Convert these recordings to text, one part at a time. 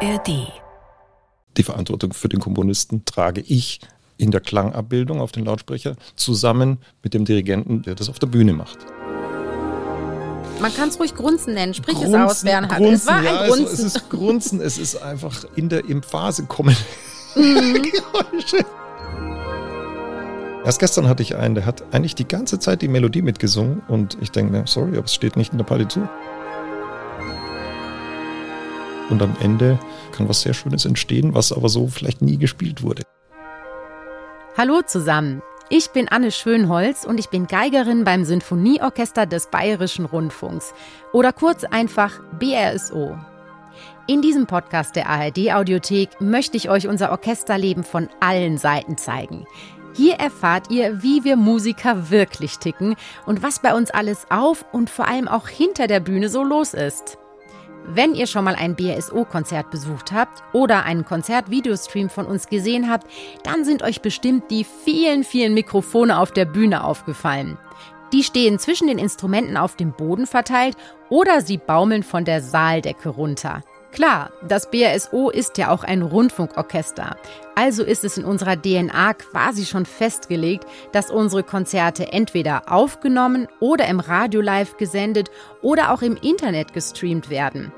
ARD. Die Verantwortung für den Komponisten trage ich in der Klangabbildung auf den Lautsprecher zusammen mit dem Dirigenten, der das auf der Bühne macht. Man kann es ruhig Grunzen nennen. Sprich Grunzen, es aus, Bernhard. Grunzen, es war ja, ein Grunzen. Es, es ist Grunzen, es ist einfach in der im Phase kommen. Mhm. Geräusche. Erst gestern hatte ich einen, der hat eigentlich die ganze Zeit die Melodie mitgesungen und ich denke, mir, sorry, aber es steht nicht in der Partitur. Und am Ende kann was sehr Schönes entstehen, was aber so vielleicht nie gespielt wurde. Hallo zusammen. Ich bin Anne Schönholz und ich bin Geigerin beim Sinfonieorchester des Bayerischen Rundfunks oder kurz einfach BRSO. In diesem Podcast der ARD Audiothek möchte ich euch unser Orchesterleben von allen Seiten zeigen. Hier erfahrt ihr, wie wir Musiker wirklich ticken und was bei uns alles auf und vor allem auch hinter der Bühne so los ist. Wenn ihr schon mal ein BSO-Konzert besucht habt oder einen Konzert-Videostream von uns gesehen habt, dann sind euch bestimmt die vielen, vielen Mikrofone auf der Bühne aufgefallen. Die stehen zwischen den Instrumenten auf dem Boden verteilt oder sie baumeln von der Saaldecke runter. Klar, das BRSO ist ja auch ein Rundfunkorchester. Also ist es in unserer DNA quasi schon festgelegt, dass unsere Konzerte entweder aufgenommen oder im Radio live gesendet oder auch im Internet gestreamt werden.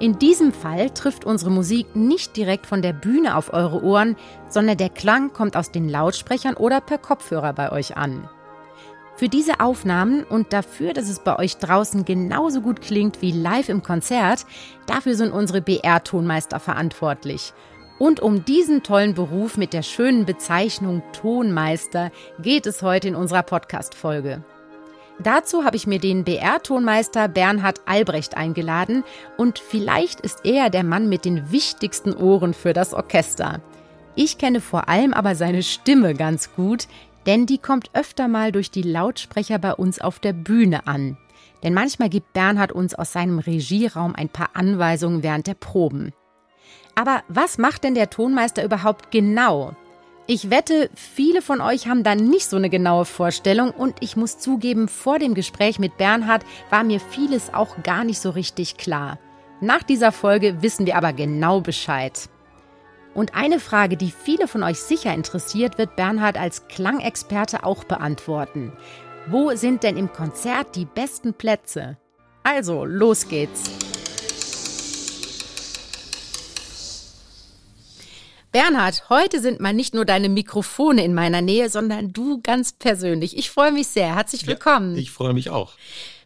In diesem Fall trifft unsere Musik nicht direkt von der Bühne auf eure Ohren, sondern der Klang kommt aus den Lautsprechern oder per Kopfhörer bei euch an. Für diese Aufnahmen und dafür, dass es bei euch draußen genauso gut klingt wie live im Konzert, dafür sind unsere BR-Tonmeister verantwortlich. Und um diesen tollen Beruf mit der schönen Bezeichnung Tonmeister geht es heute in unserer Podcast-Folge. Dazu habe ich mir den BR-Tonmeister Bernhard Albrecht eingeladen und vielleicht ist er der Mann mit den wichtigsten Ohren für das Orchester. Ich kenne vor allem aber seine Stimme ganz gut, denn die kommt öfter mal durch die Lautsprecher bei uns auf der Bühne an. Denn manchmal gibt Bernhard uns aus seinem Regieraum ein paar Anweisungen während der Proben. Aber was macht denn der Tonmeister überhaupt genau? Ich wette, viele von euch haben da nicht so eine genaue Vorstellung und ich muss zugeben, vor dem Gespräch mit Bernhard war mir vieles auch gar nicht so richtig klar. Nach dieser Folge wissen wir aber genau Bescheid. Und eine Frage, die viele von euch sicher interessiert, wird Bernhard als Klangexperte auch beantworten. Wo sind denn im Konzert die besten Plätze? Also, los geht's. Bernhard, heute sind mal nicht nur deine Mikrofone in meiner Nähe, sondern du ganz persönlich. Ich freue mich sehr. Herzlich willkommen. Ja, ich freue mich auch.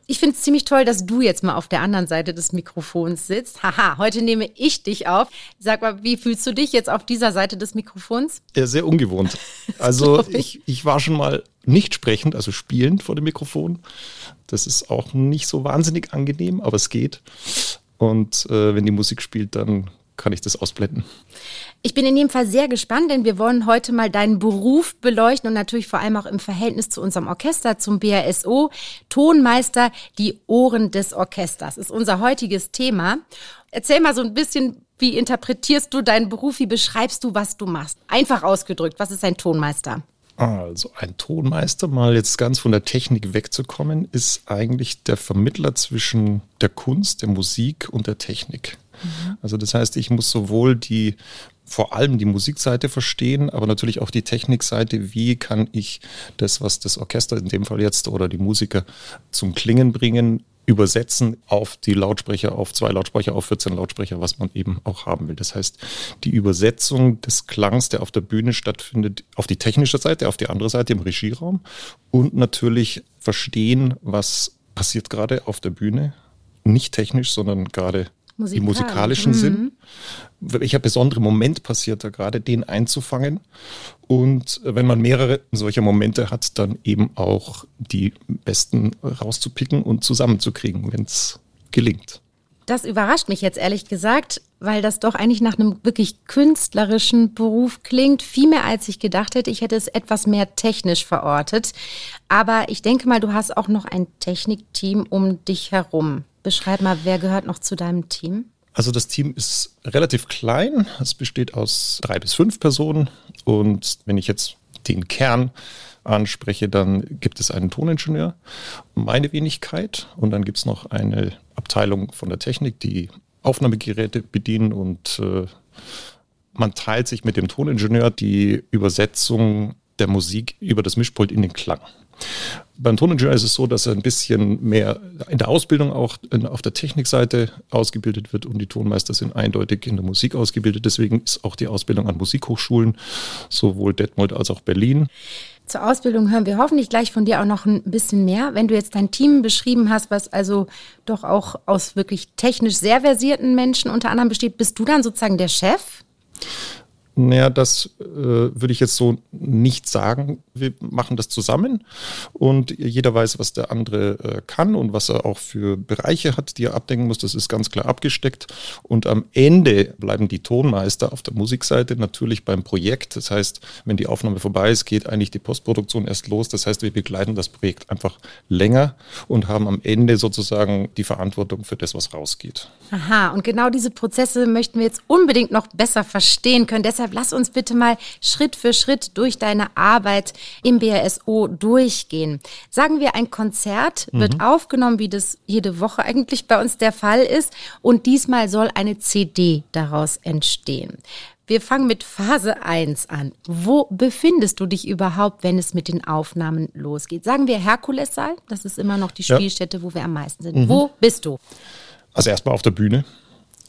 Ich finde es ziemlich toll, dass du jetzt mal auf der anderen Seite des Mikrofons sitzt. Haha, heute nehme ich dich auf. Sag mal, wie fühlst du dich jetzt auf dieser Seite des Mikrofons? Ja, sehr ungewohnt. Also ich, ich war schon mal nicht sprechend, also spielend vor dem Mikrofon. Das ist auch nicht so wahnsinnig angenehm, aber es geht. Und äh, wenn die Musik spielt, dann kann ich das ausblenden. Ich bin in jedem Fall sehr gespannt, denn wir wollen heute mal deinen Beruf beleuchten und natürlich vor allem auch im Verhältnis zu unserem Orchester, zum BRSO. Tonmeister, die Ohren des Orchesters ist unser heutiges Thema. Erzähl mal so ein bisschen, wie interpretierst du deinen Beruf, wie beschreibst du, was du machst? Einfach ausgedrückt, was ist ein Tonmeister? Also ein Tonmeister, mal jetzt ganz von der Technik wegzukommen, ist eigentlich der Vermittler zwischen der Kunst, der Musik und der Technik. Mhm. Also das heißt, ich muss sowohl die vor allem die Musikseite verstehen, aber natürlich auch die Technikseite. Wie kann ich das, was das Orchester in dem Fall jetzt oder die Musiker zum Klingen bringen, übersetzen auf die Lautsprecher, auf zwei Lautsprecher, auf 14 Lautsprecher, was man eben auch haben will. Das heißt, die Übersetzung des Klangs, der auf der Bühne stattfindet, auf die technische Seite, auf die andere Seite im Regieraum und natürlich verstehen, was passiert gerade auf der Bühne. Nicht technisch, sondern gerade Musikal. im musikalischen mhm. Sinn. Welcher besondere Moment passiert da gerade, den einzufangen. Und wenn man mehrere solcher Momente hat, dann eben auch die besten rauszupicken und zusammenzukriegen, wenn es gelingt. Das überrascht mich jetzt ehrlich gesagt, weil das doch eigentlich nach einem wirklich künstlerischen Beruf klingt. Viel mehr als ich gedacht hätte. Ich hätte es etwas mehr technisch verortet. Aber ich denke mal, du hast auch noch ein Technikteam um dich herum. Beschreib mal, wer gehört noch zu deinem Team? Also das Team ist relativ klein. Es besteht aus drei bis fünf Personen. Und wenn ich jetzt den Kern anspreche, dann gibt es einen Toningenieur, meine Wenigkeit. Und dann gibt es noch eine Abteilung von der Technik, die Aufnahmegeräte bedienen und äh, man teilt sich mit dem Toningenieur die Übersetzung der Musik über das Mischpult in den Klang. Beim Toningenieur ist es so, dass er ein bisschen mehr in der Ausbildung auch auf der Technikseite ausgebildet wird und die Tonmeister sind eindeutig in der Musik ausgebildet. Deswegen ist auch die Ausbildung an Musikhochschulen, sowohl Detmold als auch Berlin. Zur Ausbildung hören wir hoffentlich gleich von dir auch noch ein bisschen mehr. Wenn du jetzt dein Team beschrieben hast, was also doch auch aus wirklich technisch sehr versierten Menschen unter anderem besteht, bist du dann sozusagen der Chef? Naja, das äh, würde ich jetzt so nicht sagen. Wir machen das zusammen und jeder weiß, was der andere äh, kann und was er auch für Bereiche hat, die er abdenken muss. Das ist ganz klar abgesteckt. Und am Ende bleiben die Tonmeister auf der Musikseite natürlich beim Projekt. Das heißt, wenn die Aufnahme vorbei ist, geht eigentlich die Postproduktion erst los. Das heißt, wir begleiten das Projekt einfach länger und haben am Ende sozusagen die Verantwortung für das, was rausgeht. Aha, und genau diese Prozesse möchten wir jetzt unbedingt noch besser verstehen können. Deshalb lass uns bitte mal Schritt für Schritt durch deine Arbeit im BRSO durchgehen. Sagen wir, ein Konzert wird mhm. aufgenommen, wie das jede Woche eigentlich bei uns der Fall ist. Und diesmal soll eine CD daraus entstehen. Wir fangen mit Phase 1 an. Wo befindest du dich überhaupt, wenn es mit den Aufnahmen losgeht? Sagen wir Herkulessaal, das ist immer noch die Spielstätte, ja. wo wir am meisten sind. Mhm. Wo bist du? Also erstmal auf der Bühne.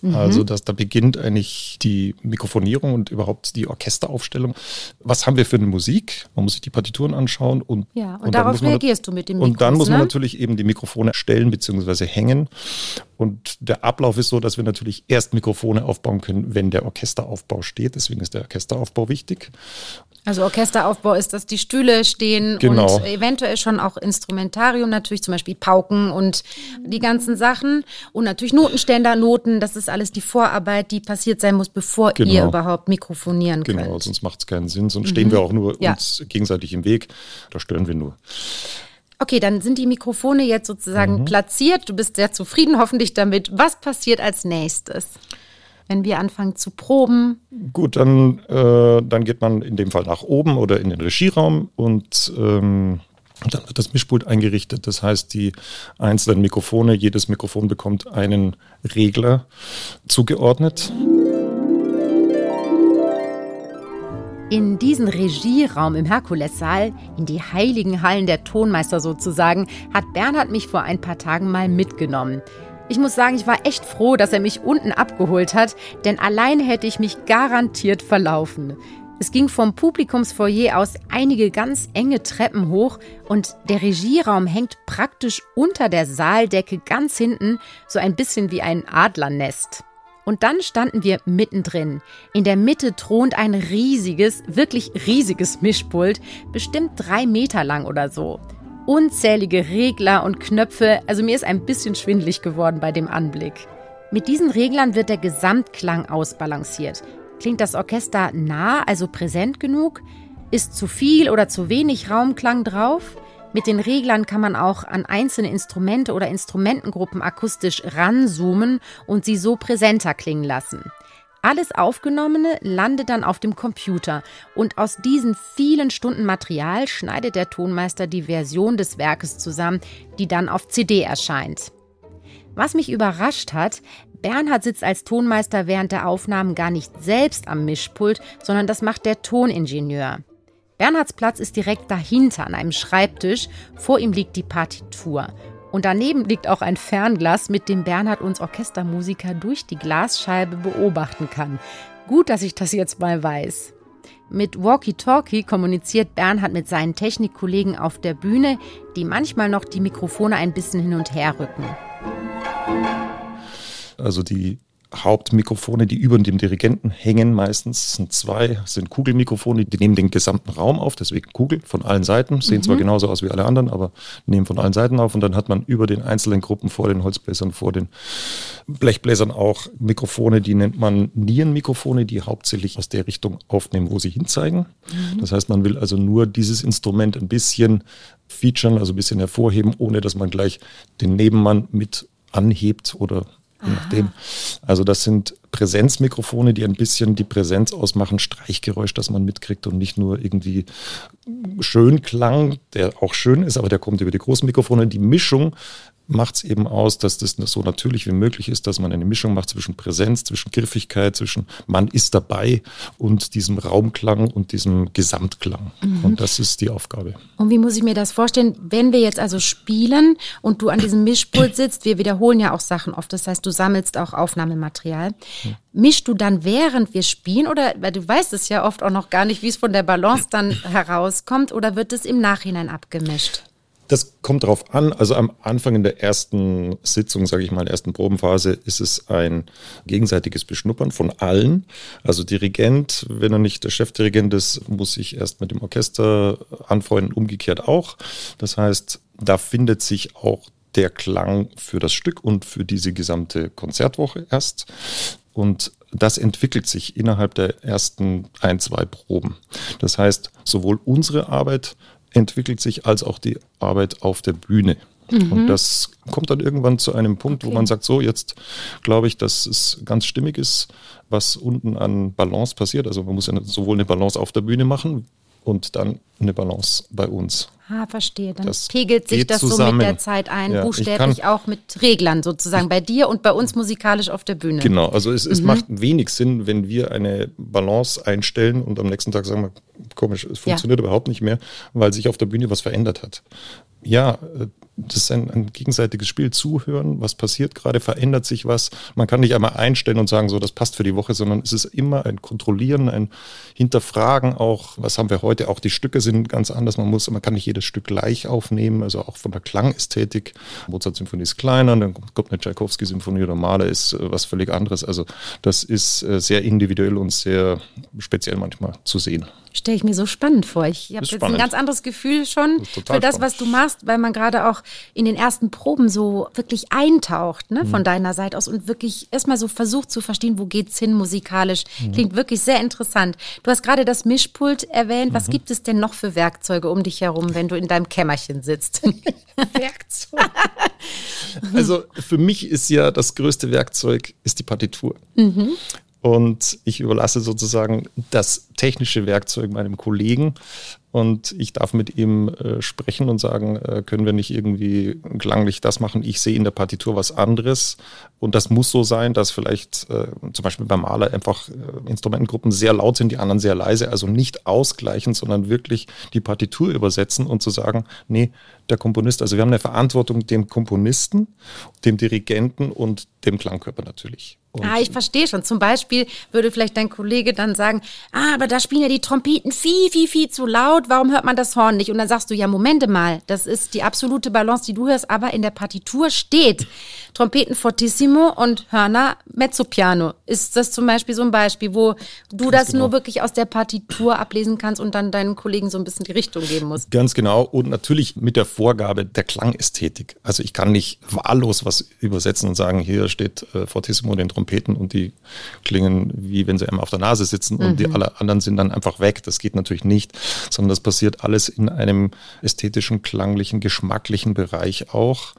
Mhm. Also dass da beginnt eigentlich die Mikrofonierung und überhaupt die Orchesteraufstellung. Was haben wir für eine Musik? Man muss sich die Partituren anschauen und ja und, und darauf reagierst du mit dem Mikros, Und dann muss man ne? natürlich eben die Mikrofone stellen bzw. hängen. Und der Ablauf ist so, dass wir natürlich erst Mikrofone aufbauen können, wenn der Orchesteraufbau steht. Deswegen ist der Orchesteraufbau wichtig. Also Orchesteraufbau ist, dass die Stühle stehen genau. und eventuell schon auch Instrumentarium, natürlich zum Beispiel Pauken und die ganzen Sachen. Und natürlich Notenständer, Noten, das ist alles die Vorarbeit, die passiert sein muss, bevor genau. ihr überhaupt mikrofonieren genau, könnt. Genau, sonst macht es keinen Sinn. Sonst mhm. stehen wir auch nur ja. uns gegenseitig im Weg. Da stören wir nur. Okay, dann sind die Mikrofone jetzt sozusagen mhm. platziert. Du bist sehr zufrieden hoffentlich damit. Was passiert als nächstes? wenn wir anfangen zu proben? Gut, dann, äh, dann geht man in dem Fall nach oben oder in den Regieraum und ähm, dann wird das Mischpult eingerichtet. Das heißt, die einzelnen Mikrofone, jedes Mikrofon bekommt einen Regler zugeordnet. In diesen Regieraum im Herkulessaal, in die heiligen Hallen der Tonmeister sozusagen, hat Bernhard mich vor ein paar Tagen mal mitgenommen. Ich muss sagen, ich war echt froh, dass er mich unten abgeholt hat, denn allein hätte ich mich garantiert verlaufen. Es ging vom Publikumsfoyer aus einige ganz enge Treppen hoch und der Regieraum hängt praktisch unter der Saaldecke ganz hinten, so ein bisschen wie ein Adlernest. Und dann standen wir mittendrin. In der Mitte thront ein riesiges, wirklich riesiges Mischpult, bestimmt drei Meter lang oder so unzählige Regler und Knöpfe, also mir ist ein bisschen schwindlig geworden bei dem Anblick. Mit diesen Reglern wird der Gesamtklang ausbalanciert. Klingt das Orchester nah, also präsent genug? Ist zu viel oder zu wenig Raumklang drauf? Mit den Reglern kann man auch an einzelne Instrumente oder Instrumentengruppen akustisch ranzoomen und sie so präsenter klingen lassen. Alles Aufgenommene landet dann auf dem Computer und aus diesen vielen Stunden Material schneidet der Tonmeister die Version des Werkes zusammen, die dann auf CD erscheint. Was mich überrascht hat, Bernhard sitzt als Tonmeister während der Aufnahmen gar nicht selbst am Mischpult, sondern das macht der Toningenieur. Bernhards Platz ist direkt dahinter an einem Schreibtisch, vor ihm liegt die Partitur und daneben liegt auch ein Fernglas, mit dem Bernhard uns Orchestermusiker durch die Glasscheibe beobachten kann. Gut, dass ich das jetzt mal weiß. Mit Walkie-Talkie kommuniziert Bernhard mit seinen Technikkollegen auf der Bühne, die manchmal noch die Mikrofone ein bisschen hin und her rücken. Also die Hauptmikrofone, die über dem Dirigenten hängen, meistens sind zwei, sind Kugelmikrofone, die nehmen den gesamten Raum auf, deswegen Kugel von allen Seiten, sehen mhm. zwar genauso aus wie alle anderen, aber nehmen von allen Seiten auf und dann hat man über den einzelnen Gruppen vor den Holzbläsern, vor den Blechbläsern auch Mikrofone, die nennt man Nierenmikrofone, die hauptsächlich aus der Richtung aufnehmen, wo sie hinzeigen. Mhm. Das heißt, man will also nur dieses Instrument ein bisschen featuren, also ein bisschen hervorheben, ohne dass man gleich den Nebenmann mit anhebt oder je nachdem. Also das sind Präsenzmikrofone, die ein bisschen die Präsenz ausmachen, Streichgeräusch, das man mitkriegt und nicht nur irgendwie schön Klang, der auch schön ist, aber der kommt über die großen Mikrofone. Die Mischung macht es eben aus, dass das so natürlich wie möglich ist, dass man eine Mischung macht zwischen Präsenz, zwischen Griffigkeit, zwischen man ist dabei und diesem Raumklang und diesem Gesamtklang. Mhm. Und das ist die Aufgabe. Und wie muss ich mir das vorstellen, wenn wir jetzt also spielen und du an diesem Mischpult sitzt, wir wiederholen ja auch Sachen oft, das heißt, du sammelst auch Aufnahmematerial. Mhm. Mischst du dann während wir spielen oder, weil du weißt es ja oft auch noch gar nicht, wie es von der Balance dann herauskommt oder wird es im Nachhinein abgemischt? Das kommt darauf an. Also am Anfang in der ersten Sitzung, sage ich mal, in der ersten Probenphase, ist es ein gegenseitiges Beschnuppern von allen. Also Dirigent, wenn er nicht der Chefdirigent ist, muss sich erst mit dem Orchester anfreunden, umgekehrt auch. Das heißt, da findet sich auch der Klang für das Stück und für diese gesamte Konzertwoche erst. Und das entwickelt sich innerhalb der ersten ein, zwei Proben. Das heißt, sowohl unsere Arbeit entwickelt sich als auch die Arbeit auf der Bühne. Mhm. Und das kommt dann irgendwann zu einem Punkt, okay. wo man sagt, so, jetzt glaube ich, dass es ganz stimmig ist, was unten an Balance passiert. Also man muss ja sowohl eine Balance auf der Bühne machen, und dann eine Balance bei uns. Ah, verstehe. Dann das pegelt sich das zusammen. so mit der Zeit ein, ja, buchstäblich auch mit Reglern sozusagen, bei dir und bei uns musikalisch auf der Bühne. Genau, also es, es mhm. macht wenig Sinn, wenn wir eine Balance einstellen und am nächsten Tag sagen wir, komisch, es funktioniert ja. überhaupt nicht mehr, weil sich auf der Bühne was verändert hat. Ja, äh, das ist ein, ein, gegenseitiges Spiel. Zuhören, was passiert gerade, verändert sich was. Man kann nicht einmal einstellen und sagen, so, das passt für die Woche, sondern es ist immer ein Kontrollieren, ein Hinterfragen auch, was haben wir heute. Auch die Stücke sind ganz anders. Man muss, man kann nicht jedes Stück gleich aufnehmen, also auch von der Klangästhetik. Mozart-Symphonie ist kleiner, dann kommt eine Tchaikovsky-Symphonie oder Maler ist äh, was völlig anderes. Also das ist äh, sehr individuell und sehr speziell manchmal zu sehen. Stelle ich mir so spannend vor. Ich habe jetzt ein ganz anderes Gefühl schon für das, was du machst, weil man gerade auch in den ersten Proben so wirklich eintaucht, ne, mhm. von deiner Seite aus und wirklich erstmal so versucht zu verstehen, wo geht's hin musikalisch. Mhm. Klingt wirklich sehr interessant. Du hast gerade das Mischpult erwähnt. Was mhm. gibt es denn noch für Werkzeuge um dich herum, wenn du in deinem Kämmerchen sitzt? Werkzeuge. also für mich ist ja das größte Werkzeug ist die Partitur. Mhm. Und ich überlasse sozusagen das technische Werkzeug meinem Kollegen und ich darf mit ihm äh, sprechen und sagen, äh, können wir nicht irgendwie klanglich das machen? Ich sehe in der Partitur was anderes und das muss so sein, dass vielleicht äh, zum Beispiel beim Maler einfach äh, Instrumentengruppen sehr laut sind, die anderen sehr leise, also nicht ausgleichen, sondern wirklich die Partitur übersetzen und zu sagen, nee, der Komponist, also wir haben eine Verantwortung dem Komponisten, dem Dirigenten und dem Klangkörper natürlich. Ah, ich verstehe schon. Zum Beispiel würde vielleicht dein Kollege dann sagen, ah, aber da spielen ja die Trompeten viel, viel, viel zu laut. Warum hört man das Horn nicht? Und dann sagst du, ja, Momente mal, das ist die absolute Balance, die du hörst, aber in der Partitur steht Trompeten fortissimo und Hörner mezzopiano. Ist das zum Beispiel so ein Beispiel, wo du Ganz das genau. nur wirklich aus der Partitur ablesen kannst und dann deinen Kollegen so ein bisschen die Richtung geben musst? Ganz genau. Und natürlich mit der Vorgabe der Klangästhetik. Also ich kann nicht wahllos was übersetzen und sagen, hier steht äh, fortissimo den Trompeten und die klingen wie wenn sie einmal auf der Nase sitzen und mhm. die alle anderen sind dann einfach weg. Das geht natürlich nicht, sondern das passiert alles in einem ästhetischen, klanglichen, geschmacklichen Bereich auch.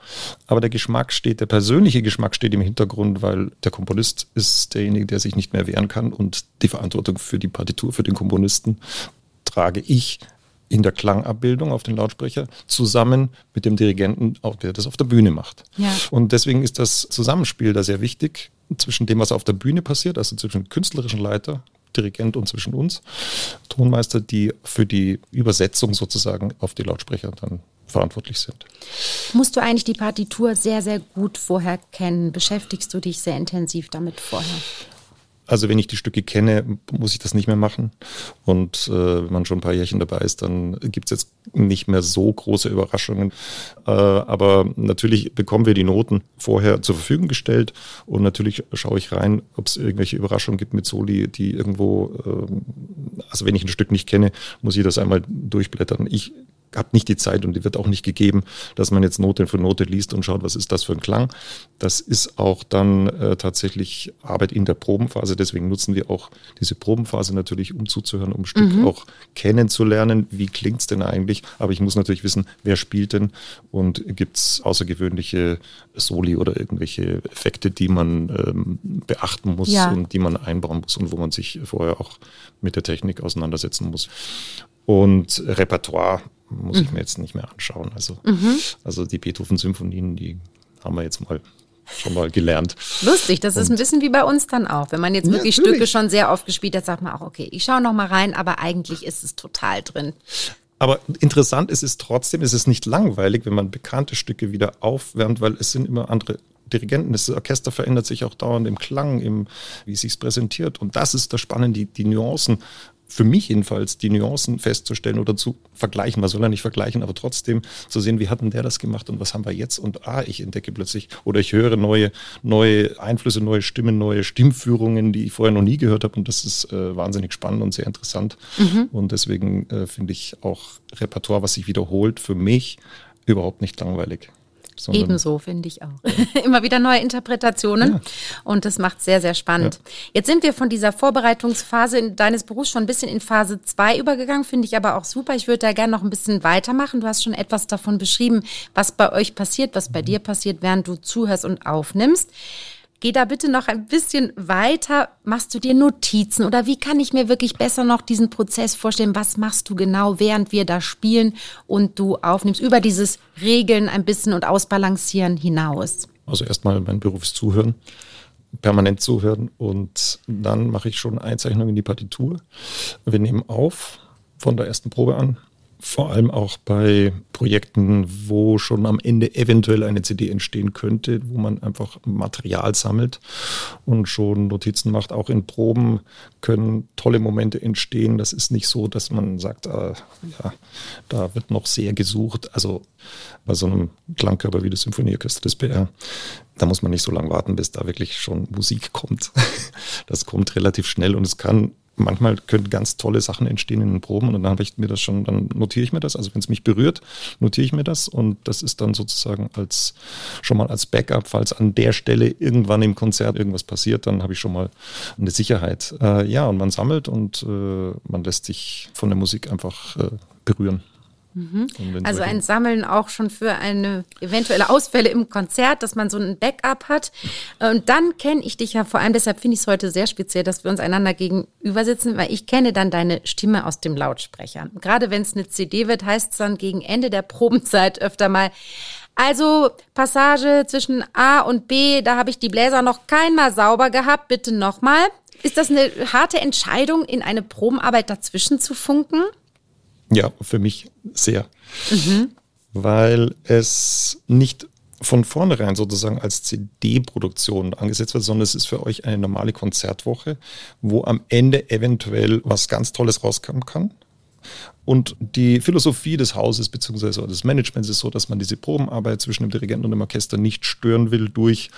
Aber der Geschmack steht, der persönliche Geschmack steht im Hintergrund, weil der Komponist ist derjenige, der sich nicht mehr wehren kann und die Verantwortung für die Partitur, für den Komponisten trage ich in der Klangabbildung auf den Lautsprecher zusammen mit dem Dirigenten, der das auf der Bühne macht. Ja. Und deswegen ist das Zusammenspiel da sehr wichtig zwischen dem, was auf der Bühne passiert, also zwischen künstlerischen Leiter, Dirigent und zwischen uns, Tonmeister, die für die Übersetzung sozusagen auf die Lautsprecher dann verantwortlich sind. Musst du eigentlich die Partitur sehr, sehr gut vorher kennen? Beschäftigst du dich sehr intensiv damit vorher? Also wenn ich die Stücke kenne, muss ich das nicht mehr machen. Und äh, wenn man schon ein paar Jährchen dabei ist, dann gibt es jetzt nicht mehr so große Überraschungen. Äh, aber natürlich bekommen wir die Noten vorher zur Verfügung gestellt und natürlich schaue ich rein, ob es irgendwelche Überraschungen gibt mit Soli, die irgendwo, äh, also wenn ich ein Stück nicht kenne, muss ich das einmal durchblättern. Ich habe nicht die Zeit und die wird auch nicht gegeben, dass man jetzt Note für Note liest und schaut, was ist das für ein Klang. Das ist auch dann äh, tatsächlich Arbeit in der Probenphase. Deswegen nutzen wir auch diese Probenphase natürlich, um zuzuhören, um ein Stück mhm. auch kennenzulernen. Wie klingt's denn eigentlich? Aber ich muss natürlich wissen, wer spielt denn und gibt's außergewöhnliche Soli oder irgendwelche Effekte, die man ähm, beachten muss ja. und die man einbauen muss und wo man sich vorher auch mit der Technik auseinandersetzen muss. Und Repertoire muss ich mir jetzt nicht mehr anschauen. Also, mhm. also die Beethoven-Symphonien, die haben wir jetzt mal schon mal gelernt. Lustig, das und ist ein bisschen wie bei uns dann auch. Wenn man jetzt wirklich ja, Stücke schon sehr oft gespielt hat, sagt man auch, okay, ich schaue noch mal rein, aber eigentlich ist es total drin. Aber interessant ist es trotzdem, ist es nicht langweilig, wenn man bekannte Stücke wieder aufwärmt, weil es sind immer andere Dirigenten. Das Orchester verändert sich auch dauernd im Klang, im, wie es sich präsentiert. Und das ist das Spannende, die, die Nuancen für mich jedenfalls die Nuancen festzustellen oder zu vergleichen. Man soll ja nicht vergleichen, aber trotzdem zu sehen, wie hat denn der das gemacht und was haben wir jetzt? Und ah, ich entdecke plötzlich oder ich höre neue, neue Einflüsse, neue Stimmen, neue Stimmführungen, die ich vorher noch nie gehört habe. Und das ist äh, wahnsinnig spannend und sehr interessant. Mhm. Und deswegen äh, finde ich auch Repertoire, was sich wiederholt, für mich überhaupt nicht langweilig. Ebenso, finde ich auch. Immer wieder neue Interpretationen ja. und das macht sehr, sehr spannend. Ja. Jetzt sind wir von dieser Vorbereitungsphase deines Berufs schon ein bisschen in Phase 2 übergegangen, finde ich aber auch super. Ich würde da gerne noch ein bisschen weitermachen. Du hast schon etwas davon beschrieben, was bei euch passiert, was bei mhm. dir passiert, während du zuhörst und aufnimmst. Geh da bitte noch ein bisschen weiter. Machst du dir Notizen oder wie kann ich mir wirklich besser noch diesen Prozess vorstellen? Was machst du genau, während wir da spielen und du aufnimmst, über dieses Regeln ein bisschen und Ausbalancieren hinaus? Also erstmal mein Beruf ist Zuhören, permanent zuhören und dann mache ich schon Einzeichnungen in die Partitur. Wir nehmen auf von der ersten Probe an, vor allem auch bei Projekten, wo schon am Ende eventuell eine CD entstehen könnte, wo man einfach Material sammelt und schon Notizen macht. Auch in Proben können tolle Momente entstehen. Das ist nicht so, dass man sagt, äh, ja, da wird noch sehr gesucht. Also bei so einem Klangkörper wie das Symphonieorchester des BR, da muss man nicht so lange warten, bis da wirklich schon Musik kommt. Das kommt relativ schnell und es kann manchmal können ganz tolle Sachen entstehen in den Proben und dann habe ich mir das schon, dann notiere ich mir das. Also wenn es mich berührt, notiere ich mir das und das ist dann sozusagen als schon mal als Backup, falls an der Stelle irgendwann im Konzert irgendwas passiert, dann habe ich schon mal eine Sicherheit. Äh, ja, und man sammelt und äh, man lässt sich von der Musik einfach äh, berühren. Mhm. Also ein Sammeln auch schon für eine eventuelle Ausfälle im Konzert, dass man so ein Backup hat. Und dann kenne ich dich ja vor allem, deshalb finde ich es heute sehr speziell, dass wir uns einander gegenüber sitzen, weil ich kenne dann deine Stimme aus dem Lautsprecher. Gerade wenn es eine CD wird, heißt es dann gegen Ende der Probenzeit öfter mal, also Passage zwischen A und B, da habe ich die Bläser noch keinmal sauber gehabt, bitte nochmal. Ist das eine harte Entscheidung, in eine Probenarbeit dazwischen zu funken? Ja, für mich sehr. Mhm. Weil es nicht von vornherein sozusagen als CD-Produktion angesetzt wird, sondern es ist für euch eine normale Konzertwoche, wo am Ende eventuell was ganz Tolles rauskommen kann. Und die Philosophie des Hauses bzw. des Managements ist so, dass man diese Probenarbeit zwischen dem Dirigenten und dem Orchester nicht stören will durch,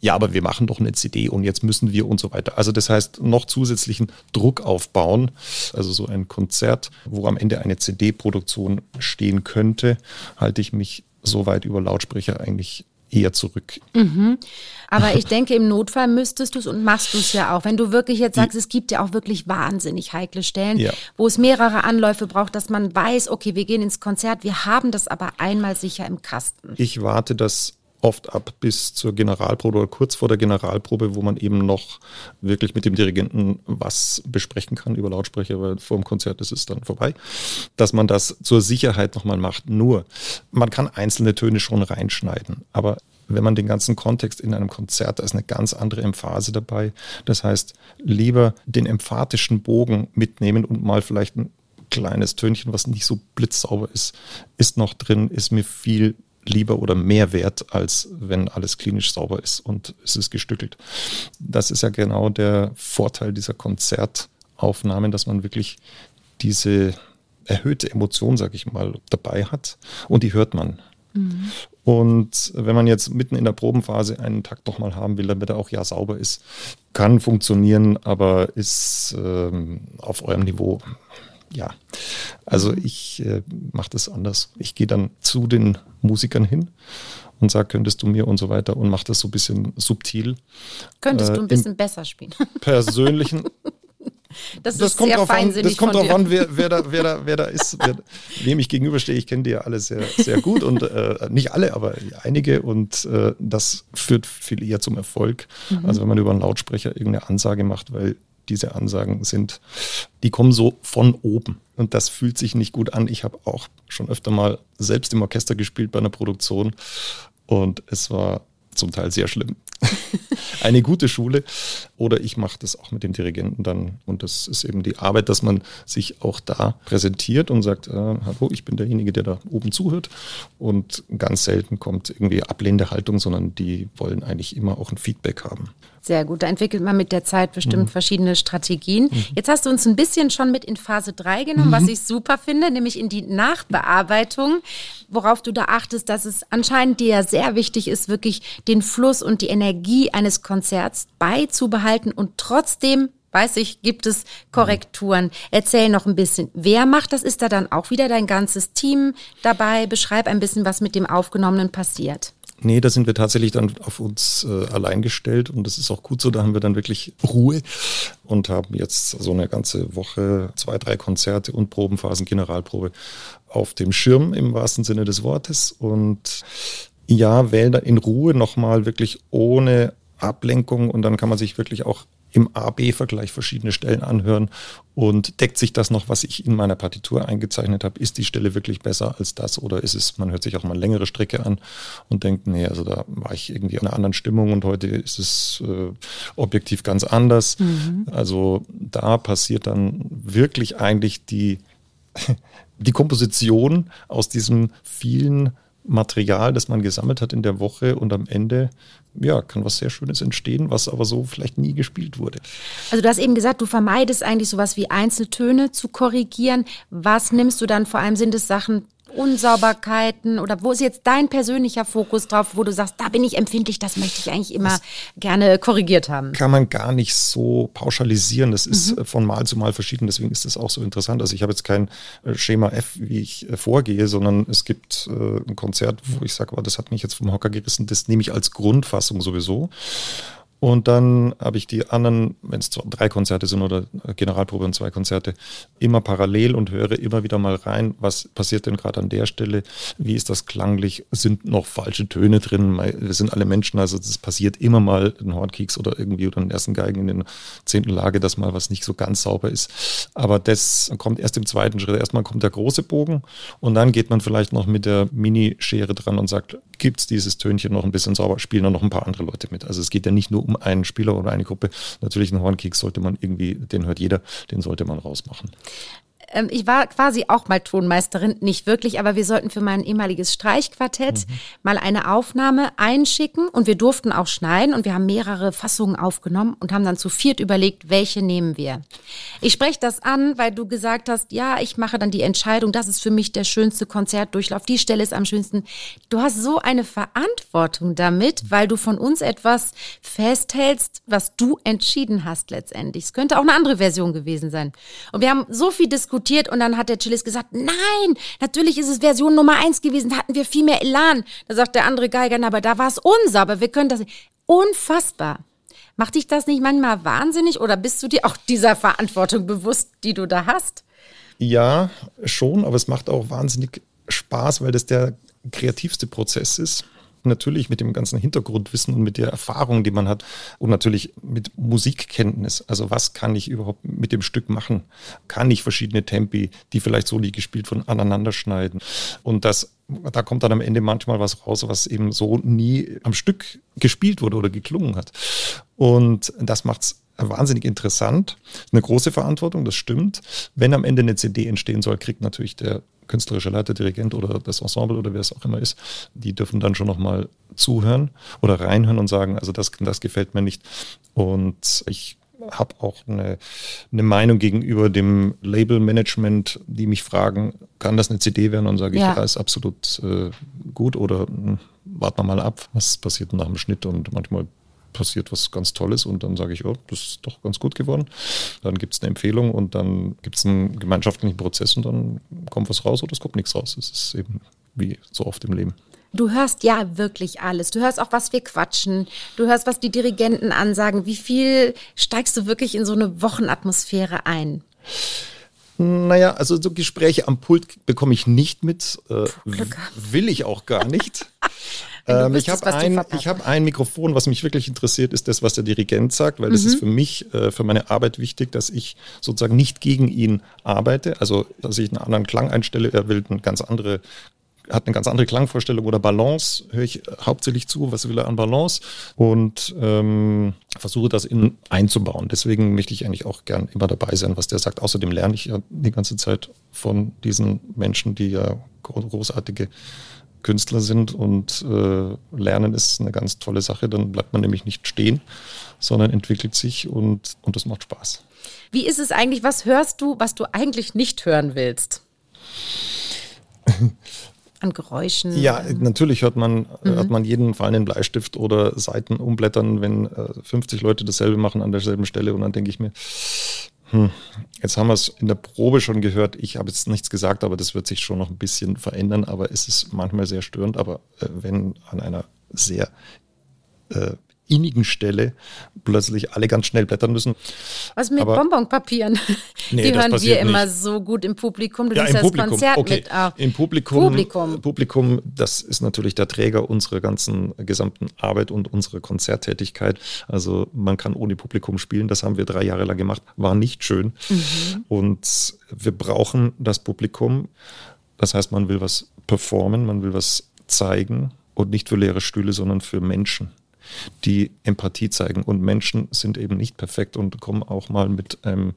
ja, aber wir machen doch eine CD und jetzt müssen wir und so weiter. Also das heißt, noch zusätzlichen Druck aufbauen, also so ein Konzert, wo am Ende eine CD-Produktion stehen könnte, halte ich mich so weit über Lautsprecher eigentlich eher zurück. Mhm. Aber ich denke, im Notfall müsstest du es und machst du es ja auch. Wenn du wirklich jetzt sagst, es gibt ja auch wirklich wahnsinnig heikle Stellen, ja. wo es mehrere Anläufe braucht, dass man weiß, okay, wir gehen ins Konzert, wir haben das aber einmal sicher im Kasten. Ich warte das oft ab bis zur Generalprobe oder kurz vor der Generalprobe, wo man eben noch wirklich mit dem Dirigenten was besprechen kann über Lautsprecher, weil vor dem Konzert ist es dann vorbei, dass man das zur Sicherheit nochmal macht. Nur, man kann einzelne Töne schon reinschneiden, aber wenn man den ganzen Kontext in einem Konzert, da ist eine ganz andere Emphase dabei. Das heißt, lieber den emphatischen Bogen mitnehmen und mal vielleicht ein kleines Tönchen, was nicht so blitzsauber ist, ist noch drin, ist mir viel lieber oder mehr wert, als wenn alles klinisch sauber ist und es ist gestückelt. Das ist ja genau der Vorteil dieser Konzertaufnahmen, dass man wirklich diese erhöhte Emotion, sag ich mal, dabei hat und die hört man. Mhm. Und wenn man jetzt mitten in der Probenphase einen Takt nochmal haben will, damit er auch ja sauber ist, kann funktionieren, aber ist ähm, auf eurem Niveau ja, also ich äh, mache das anders. Ich gehe dann zu den Musikern hin und sage, könntest du mir und so weiter und mache das so ein bisschen subtil. Könntest äh, du ein bisschen besser spielen? Persönlichen. Das, das, kommt drauf an, das kommt darauf an, wer, wer, da, wer, da, wer da ist, wer, wem ich gegenüberstehe. Ich kenne die ja alle sehr, sehr gut und äh, nicht alle, aber einige und äh, das führt viel eher zum Erfolg. Mhm. Also wenn man über einen Lautsprecher irgendeine Ansage macht, weil diese Ansagen sind, die kommen so von oben. Und das fühlt sich nicht gut an. Ich habe auch schon öfter mal selbst im Orchester gespielt bei einer Produktion. Und es war zum Teil sehr schlimm. Eine gute Schule. Oder ich mache das auch mit den Dirigenten dann. Und das ist eben die Arbeit, dass man sich auch da präsentiert und sagt, äh, hallo, ich bin derjenige, der da oben zuhört. Und ganz selten kommt irgendwie ablehnende Haltung, sondern die wollen eigentlich immer auch ein Feedback haben. Sehr gut. Da entwickelt man mit der Zeit bestimmt mhm. verschiedene Strategien. Mhm. Jetzt hast du uns ein bisschen schon mit in Phase 3 genommen, mhm. was ich super finde, nämlich in die Nachbearbeitung, worauf du da achtest, dass es anscheinend dir sehr wichtig ist, wirklich den Fluss und die Energie eines Konzerts beizubehalten und trotzdem weiß ich, gibt es Korrekturen. Erzähl noch ein bisschen. Wer macht das? Ist da dann auch wieder dein ganzes Team dabei? Beschreib ein bisschen, was mit dem Aufgenommenen passiert. Nee, da sind wir tatsächlich dann auf uns äh, allein gestellt und das ist auch gut so. Da haben wir dann wirklich Ruhe und haben jetzt so eine ganze Woche, zwei, drei Konzerte und Probenphasen, Generalprobe auf dem Schirm im wahrsten Sinne des Wortes und ja, wählen dann in Ruhe nochmal wirklich ohne Ablenkung und dann kann man sich wirklich auch im A-B-Vergleich verschiedene Stellen anhören und deckt sich das noch, was ich in meiner Partitur eingezeichnet habe? Ist die Stelle wirklich besser als das oder ist es, man hört sich auch mal längere Strecke an und denkt, nee, also da war ich irgendwie in einer anderen Stimmung und heute ist es äh, objektiv ganz anders. Mhm. Also da passiert dann wirklich eigentlich die, die Komposition aus diesem vielen Material, das man gesammelt hat in der Woche und am Ende ja, kann was sehr Schönes entstehen, was aber so vielleicht nie gespielt wurde. Also du hast eben gesagt, du vermeidest eigentlich sowas wie Einzeltöne zu korrigieren. Was nimmst du dann? Vor allem sind es Sachen, Unsauberkeiten oder wo ist jetzt dein persönlicher Fokus drauf, wo du sagst, da bin ich empfindlich, das möchte ich eigentlich immer das gerne korrigiert haben? Kann man gar nicht so pauschalisieren. Das ist mhm. von Mal zu Mal verschieden, deswegen ist das auch so interessant. Also ich habe jetzt kein äh, Schema F, wie ich äh, vorgehe, sondern es gibt äh, ein Konzert, wo ich sage, das hat mich jetzt vom Hocker gerissen, das nehme ich als Grundfassung sowieso. Und dann habe ich die anderen, wenn es drei Konzerte sind oder Generalprobe und zwei Konzerte, immer parallel und höre immer wieder mal rein, was passiert denn gerade an der Stelle, wie ist das klanglich, sind noch falsche Töne drin, wir sind alle Menschen, also es passiert immer mal ein Hornkieks oder irgendwie oder einen ersten Geigen in der zehnten Lage, dass mal was nicht so ganz sauber ist. Aber das kommt erst im zweiten Schritt. Erstmal kommt der große Bogen und dann geht man vielleicht noch mit der Minischere dran und sagt, gibt es dieses Tönchen noch ein bisschen sauber, spielen dann noch ein paar andere Leute mit. Also es geht ja nicht nur um einen Spieler oder eine Gruppe. Natürlich einen Hornkick sollte man irgendwie, den hört jeder, den sollte man rausmachen. Ähm, ich war quasi auch mal Tonmeisterin, nicht wirklich, aber wir sollten für mein ehemaliges Streichquartett mhm. mal eine Aufnahme einschicken und wir durften auch schneiden und wir haben mehrere Fassungen aufgenommen und haben dann zu viert überlegt, welche nehmen wir. Ich spreche das an, weil du gesagt hast, ja, ich mache dann die Entscheidung, das ist für mich der schönste Konzertdurchlauf, die Stelle ist am schönsten. Du hast so eine Verantwortung damit, weil du von uns etwas festhältst, was du entschieden hast letztendlich. Es könnte auch eine andere Version gewesen sein. Und wir haben so viel diskutiert, diskutiert und dann hat der Chillis gesagt, nein, natürlich ist es Version Nummer eins gewesen, da hatten wir viel mehr Elan. Da sagt der andere Geiger, aber da war es unser, aber wir können das nicht. Unfassbar. Macht dich das nicht manchmal wahnsinnig oder bist du dir auch dieser Verantwortung bewusst, die du da hast? Ja, schon, aber es macht auch wahnsinnig Spaß, weil das der kreativste Prozess ist natürlich mit dem ganzen Hintergrundwissen und mit der Erfahrung, die man hat und natürlich mit Musikkenntnis. Also was kann ich überhaupt mit dem Stück machen? Kann ich verschiedene Tempi, die vielleicht so nie gespielt wurden, aneinander schneiden? Und das da kommt dann am Ende manchmal was raus, was eben so nie am Stück gespielt wurde oder geklungen hat. Und das macht's wahnsinnig interessant. Eine große Verantwortung, das stimmt. Wenn am Ende eine CD entstehen soll, kriegt natürlich der künstlerische Leiter, Dirigent oder das Ensemble oder wer es auch immer ist, die dürfen dann schon nochmal zuhören oder reinhören und sagen, also das, das gefällt mir nicht. Und ich habe auch eine, eine Meinung gegenüber dem Label-Management, die mich fragen, kann das eine CD werden? Und sage ich, ja, ja ist absolut äh, gut oder hm, warten wir mal ab, was passiert nach dem Schnitt und manchmal passiert was ganz Tolles und dann sage ich, oh, das ist doch ganz gut geworden. Dann gibt es eine Empfehlung und dann gibt es einen gemeinschaftlichen Prozess und dann kommt was raus oder es kommt nichts raus. Das ist eben wie so oft im Leben. Du hörst ja wirklich alles. Du hörst auch, was wir quatschen. Du hörst, was die Dirigenten ansagen. Wie viel steigst du wirklich in so eine Wochenatmosphäre ein? Naja, also so Gespräche am Pult bekomme ich nicht mit. Äh, will ich auch gar nicht. ähm, ich habe ein, hab ein Mikrofon, was mich wirklich interessiert, ist das, was der Dirigent sagt, weil mhm. das ist für mich, äh, für meine Arbeit wichtig, dass ich sozusagen nicht gegen ihn arbeite, also dass ich einen anderen Klang einstelle, er will eine ganz andere hat eine ganz andere Klangvorstellung oder Balance, höre ich hauptsächlich zu, was will er an Balance und ähm, versuche das in, einzubauen. Deswegen möchte ich eigentlich auch gern immer dabei sein, was der sagt. Außerdem lerne ich ja die ganze Zeit von diesen Menschen, die ja großartige Künstler sind und äh, Lernen ist eine ganz tolle Sache. Dann bleibt man nämlich nicht stehen, sondern entwickelt sich und, und das macht Spaß. Wie ist es eigentlich, was hörst du, was du eigentlich nicht hören willst? An Geräuschen. Ja, natürlich hört man, mhm. hört man jeden fallenden Bleistift oder Seiten umblättern, wenn äh, 50 Leute dasselbe machen an derselben Stelle. Und dann denke ich mir, hm, jetzt haben wir es in der Probe schon gehört. Ich habe jetzt nichts gesagt, aber das wird sich schon noch ein bisschen verändern. Aber es ist manchmal sehr störend. Aber äh, wenn an einer sehr äh, innigen Stelle plötzlich alle ganz schnell blättern müssen. Was mit Aber, Bonbonpapieren? Nee, die hören wir immer so gut im Publikum. Du ja, im das Publikum. Konzert okay. mit. Auch. Im Publikum, Publikum. Publikum, das ist natürlich der Träger unserer ganzen gesamten Arbeit und unserer Konzerttätigkeit. Also man kann ohne Publikum spielen. Das haben wir drei Jahre lang gemacht. War nicht schön. Mhm. Und wir brauchen das Publikum. Das heißt, man will was performen, man will was zeigen und nicht für leere Stühle, sondern für Menschen die Empathie zeigen. Und Menschen sind eben nicht perfekt und kommen auch mal mit einem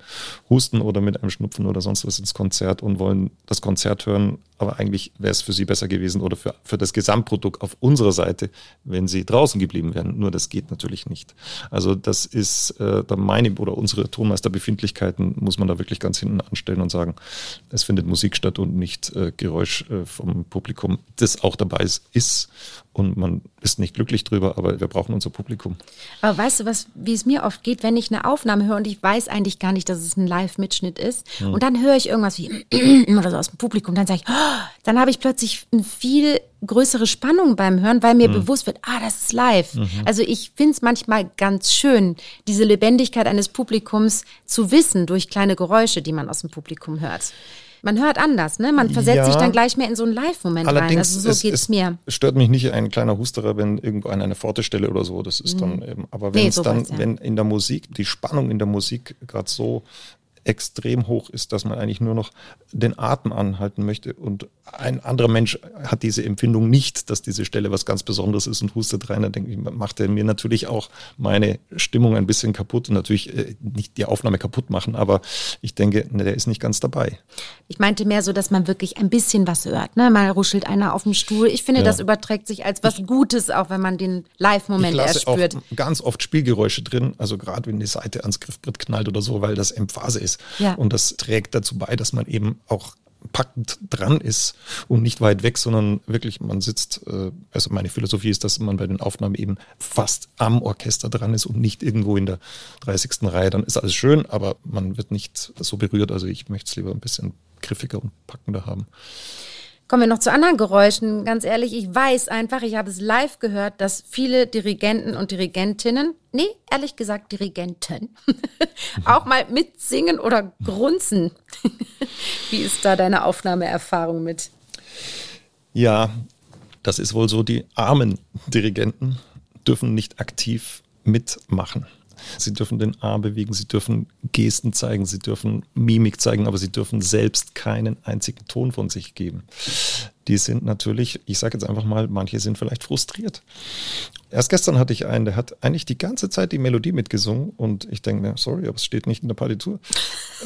Husten oder mit einem Schnupfen oder sonst was ins Konzert und wollen das Konzert hören. Aber eigentlich wäre es für sie besser gewesen oder für, für das Gesamtprodukt auf unserer Seite, wenn sie draußen geblieben wären. Nur das geht natürlich nicht. Also das ist äh, dann meine oder unsere Tonmeisterbefindlichkeiten, muss man da wirklich ganz hinten anstellen und sagen, es findet Musik statt und nicht äh, Geräusch äh, vom Publikum, das auch dabei ist, ist und man ist nicht glücklich drüber, aber wir brauchen unser Publikum. Aber weißt du, was, wie es mir oft geht, wenn ich eine Aufnahme höre und ich weiß eigentlich gar nicht, dass es ein Live-Mitschnitt ist hm. und dann höre ich irgendwas wie oder so aus dem Publikum, dann sage ich, oh, dann habe ich plötzlich eine viel größere Spannung beim Hören, weil mir hm. bewusst wird, ah, das ist live. Mhm. Also ich finde es manchmal ganz schön, diese Lebendigkeit eines Publikums zu wissen durch kleine Geräusche, die man aus dem Publikum hört. Man hört anders, ne? Man versetzt ja, sich dann gleich mehr in so einen Live-Moment rein. Also so es, geht's es mir. Stört mich nicht ein kleiner Husterer, wenn irgendwo an eine Pforte stelle oder so. Das ist mhm. dann eben, aber wenn nee, es dann, ja. wenn in der Musik, die Spannung in der Musik gerade so extrem hoch ist, dass man eigentlich nur noch den Atem anhalten möchte. Und ein anderer Mensch hat diese Empfindung nicht, dass diese Stelle was ganz Besonderes ist und hustet rein. Dann denke ich, macht er mir natürlich auch meine Stimmung ein bisschen kaputt und natürlich äh, nicht die Aufnahme kaputt machen, aber ich denke, ne, der ist nicht ganz dabei. Ich meinte mehr so, dass man wirklich ein bisschen was hört. Ne? Mal ruschelt einer auf dem Stuhl. Ich finde, ja. das überträgt sich als was Gutes, auch wenn man den Live-Moment erst spürt. Auch ganz oft Spielgeräusche drin, also gerade wenn die Seite ans Griffbrett knallt oder so, weil das Emphase ist ist. Ja. Und das trägt dazu bei, dass man eben auch packend dran ist und nicht weit weg, sondern wirklich, man sitzt, äh, also meine Philosophie ist, dass man bei den Aufnahmen eben fast am Orchester dran ist und nicht irgendwo in der 30. Reihe. Dann ist alles schön, aber man wird nicht so berührt. Also ich möchte es lieber ein bisschen griffiger und packender haben. Kommen wir noch zu anderen Geräuschen. Ganz ehrlich, ich weiß einfach, ich habe es live gehört, dass viele Dirigenten und Dirigentinnen, nee, ehrlich gesagt Dirigenten, auch mal mitsingen oder grunzen. Wie ist da deine Aufnahmeerfahrung mit? Ja, das ist wohl so, die armen Dirigenten dürfen nicht aktiv mitmachen. Sie dürfen den Arm bewegen, sie dürfen Gesten zeigen, sie dürfen Mimik zeigen, aber sie dürfen selbst keinen einzigen Ton von sich geben. Die sind natürlich, ich sage jetzt einfach mal, manche sind vielleicht frustriert. Erst gestern hatte ich einen, der hat eigentlich die ganze Zeit die Melodie mitgesungen und ich denke mir, sorry, aber es steht nicht in der Partitur.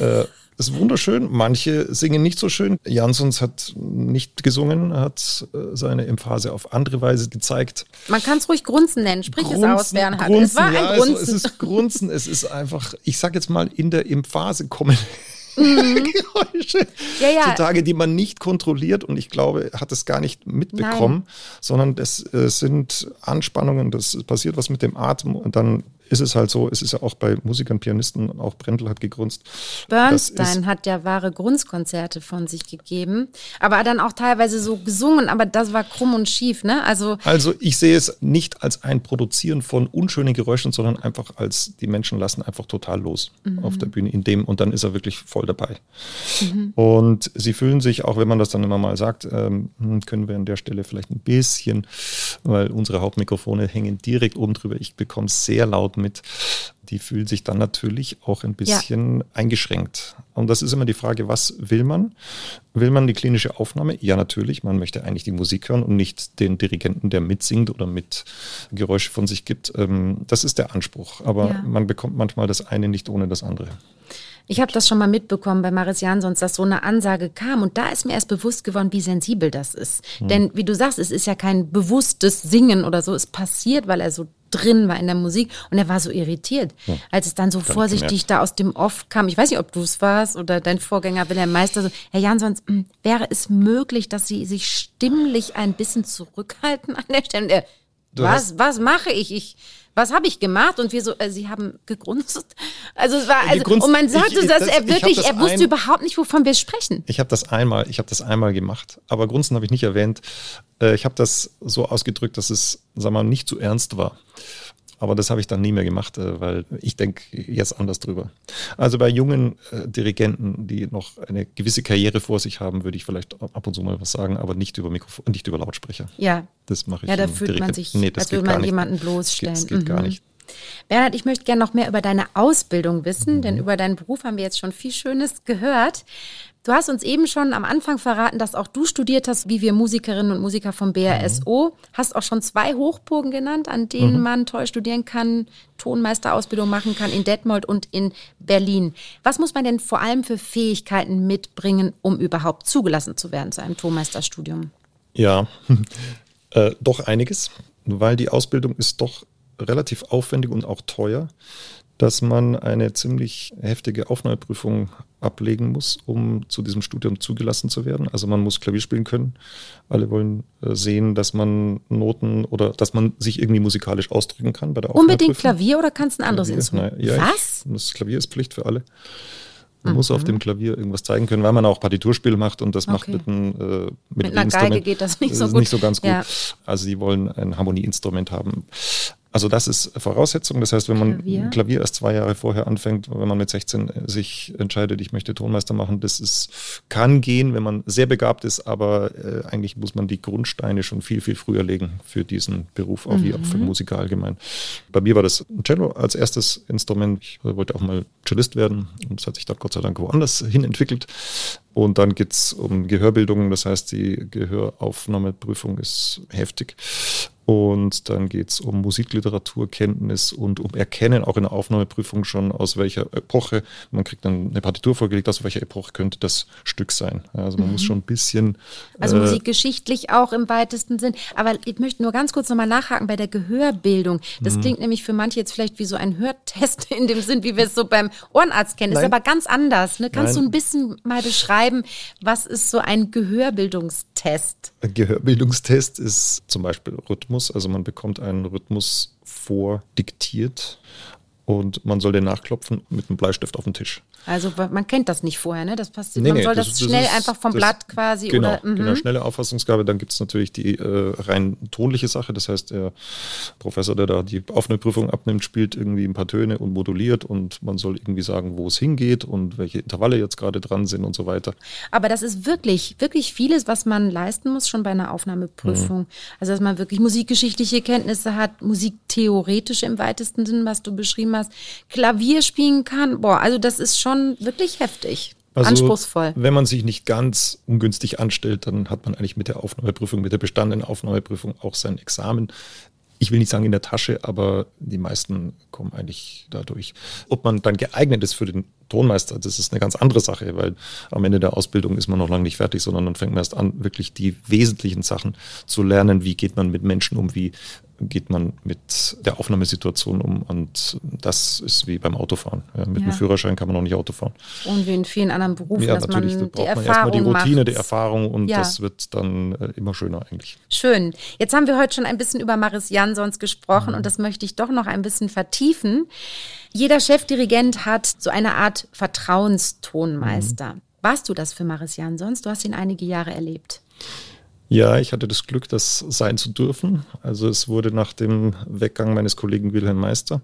äh, ist wunderschön. Manche singen nicht so schön. Jansons hat nicht gesungen, hat äh, seine Emphase auf andere Weise gezeigt. Man kann es ruhig Grunzen nennen. Sprich Grunzen, es aus, Bernhard. Grunzen, es war ein Grunzen. Also es ist Grunzen. es ist einfach, ich sag jetzt mal, in der Emphase kommen. Mhm. Geräusche ja, ja. zutage, die man nicht kontrolliert und ich glaube, hat es gar nicht mitbekommen, Nein. sondern das äh, sind Anspannungen, das passiert was mit dem Atem und dann ist es halt so, es ist ja auch bei Musikern, Pianisten, auch Brendel hat gegrunzt. Bernstein hat ja wahre Grunzkonzerte von sich gegeben, aber dann auch teilweise so gesungen, aber das war krumm und schief, ne? Also, also ich sehe es nicht als ein Produzieren von unschönen Geräuschen, sondern einfach als die Menschen lassen einfach total los mhm. auf der Bühne in dem und dann ist er wirklich voll dabei. Mhm. Und sie fühlen sich, auch wenn man das dann immer mal sagt, ähm, hm, können wir an der Stelle vielleicht ein bisschen, weil unsere Hauptmikrofone hängen direkt oben drüber. Ich bekomme sehr laut mit. die fühlen sich dann natürlich auch ein bisschen ja. eingeschränkt. Und das ist immer die Frage, was will man? Will man die klinische Aufnahme? Ja, natürlich. Man möchte eigentlich die Musik hören und nicht den Dirigenten, der mitsingt oder mit Geräusche von sich gibt. Ähm, das ist der Anspruch. Aber ja. man bekommt manchmal das eine nicht ohne das andere. Ich habe das schon mal mitbekommen bei Maris Jansons, dass so eine Ansage kam und da ist mir erst bewusst geworden, wie sensibel das ist. Mhm. Denn wie du sagst, es ist ja kein bewusstes Singen oder so, es passiert, weil er so drin war in der Musik und er war so irritiert, ja. als es dann so Ganz vorsichtig gemerkt. da aus dem Off kam. Ich weiß nicht, ob du es warst oder dein Vorgänger Wilhelm Meister. So, Herr Jansons, hm, wäre es möglich, dass Sie sich stimmlich ein bisschen zurückhalten an der Stelle? Er, was, was mache ich? Ich was habe ich gemacht? Und wir so, äh, sie haben gegrunzt. Also es war, also, und man sagte, ich, dass das, er wirklich, das er wusste ein, überhaupt nicht, wovon wir sprechen. Ich habe das einmal, ich habe das einmal gemacht, aber Grunzen habe ich nicht erwähnt. Äh, ich habe das so ausgedrückt, dass es, sag mal, nicht zu ernst war. Aber das habe ich dann nie mehr gemacht, äh, weil ich denke jetzt anders drüber. Also bei jungen äh, Dirigenten, die noch eine gewisse Karriere vor sich haben, würde ich vielleicht ab und zu mal was sagen, aber nicht über Mikrofon, nicht über Lautsprecher. Ja. Das mache ich. Ja, da fühlt man sich, nee, als würde man jemanden bloßstellen. Das geht, geht mhm. gar nicht. Bernhard, ich möchte gerne noch mehr über deine Ausbildung wissen, mhm. denn über deinen Beruf haben wir jetzt schon viel Schönes gehört. Du hast uns eben schon am Anfang verraten, dass auch du studiert hast, wie wir Musikerinnen und Musiker vom BRSO. Mhm. Hast auch schon zwei Hochburgen genannt, an denen mhm. man toll studieren kann, Tonmeisterausbildung machen kann, in Detmold und in Berlin. Was muss man denn vor allem für Fähigkeiten mitbringen, um überhaupt zugelassen zu werden zu einem Tonmeisterstudium? Ja, äh, doch einiges, weil die Ausbildung ist doch relativ aufwendig und auch teuer dass man eine ziemlich heftige Aufnahmeprüfung ablegen muss, um zu diesem Studium zugelassen zu werden. Also man muss Klavier spielen können. Alle wollen äh, sehen, dass man Noten oder dass man sich irgendwie musikalisch ausdrücken kann bei der Unbedingt Klavier oder kannst du ein anderes Instrument? Ja, Was? Ich, das Klavier ist Pflicht für alle. Man mhm. muss auf dem Klavier irgendwas zeigen können, weil man auch Partiturspiel macht und das okay. macht mit, ein, äh, mit, mit einer Geige geht das nicht so gut. Nicht so ganz gut. Ja. Also die wollen ein Harmonieinstrument haben. Also das ist Voraussetzung. Das heißt, wenn man Klavier. Klavier erst zwei Jahre vorher anfängt, wenn man mit 16 sich entscheidet, ich möchte Tonmeister machen, das ist, kann gehen, wenn man sehr begabt ist, aber äh, eigentlich muss man die Grundsteine schon viel, viel früher legen für diesen Beruf, auch mhm. wie auch für. Musiker allgemein. Bei mir war das Cello als erstes Instrument. Ich wollte auch mal Cellist werden und es hat sich dann Gott sei Dank woanders hin entwickelt. Und dann geht es um Gehörbildung, das heißt, die Gehöraufnahmeprüfung ist heftig. Und dann geht es um Musikliteraturkenntnis und um Erkennen, auch in der Aufnahmeprüfung schon, aus welcher Epoche. Man kriegt dann eine Partitur vorgelegt, aus welcher Epoche könnte das Stück sein. Also man mhm. muss schon ein bisschen. Also äh, musikgeschichtlich auch im weitesten Sinn. Aber ich möchte nur ganz kurz nochmal nachhaken bei der Gehörbildung. Das mhm. klingt nämlich für manche jetzt vielleicht wie so ein Hörtest in dem Sinn, wie wir es so beim Ohrenarzt kennen. Nein. Ist aber ganz anders. Ne? Kannst Nein. du ein bisschen mal beschreiben, was ist so ein Gehörbildungstest? Ein Gehörbildungstest ist zum Beispiel Rhythmus. Rhythmus. Also man bekommt einen Rhythmus vordiktiert und man soll den nachklopfen mit einem Bleistift auf den Tisch. Also man kennt das nicht vorher, ne? Das passiert. Nee, man nee, soll das, das schnell ist, einfach vom das, Blatt quasi genau, oder. Genau, schnelle Auffassungsgabe. Dann gibt es natürlich die äh, rein tonliche Sache. Das heißt, der Professor, der da die Aufnahmeprüfung abnimmt, spielt irgendwie ein paar Töne und moduliert und man soll irgendwie sagen, wo es hingeht und welche Intervalle jetzt gerade dran sind und so weiter. Aber das ist wirklich, wirklich vieles, was man leisten muss, schon bei einer Aufnahmeprüfung. Mhm. Also dass man wirklich musikgeschichtliche Kenntnisse hat, musiktheoretische im weitesten Sinn, was du beschrieben hast, Klavier spielen kann. Boah, also das ist schon schon wirklich heftig. Also, Anspruchsvoll. Wenn man sich nicht ganz ungünstig anstellt, dann hat man eigentlich mit der Aufnahmeprüfung, mit der bestandenen Aufnahmeprüfung auch sein Examen. Ich will nicht sagen in der Tasche, aber die meisten kommen eigentlich dadurch. Ob man dann geeignet ist für den Tonmeister, das ist eine ganz andere Sache, weil am Ende der Ausbildung ist man noch lange nicht fertig, sondern dann fängt man erst an, wirklich die wesentlichen Sachen zu lernen. Wie geht man mit Menschen um? Wie geht man mit der Aufnahmesituation um. Und das ist wie beim Autofahren. Ja, mit ja. dem Führerschein kann man noch nicht Auto fahren. Und wie in vielen anderen Berufen, ja, dass natürlich, man da braucht man erstmal die Routine, macht. die Erfahrung und ja. das wird dann äh, immer schöner eigentlich. Schön. Jetzt haben wir heute schon ein bisschen über Maris Jansons gesprochen mhm. und das möchte ich doch noch ein bisschen vertiefen. Jeder Chefdirigent hat so eine Art Vertrauenstonmeister. Mhm. Warst du das für Maris Jansons? Du hast ihn einige Jahre erlebt. Ja, ich hatte das Glück, das sein zu dürfen. Also es wurde nach dem Weggang meines Kollegen Wilhelm Meister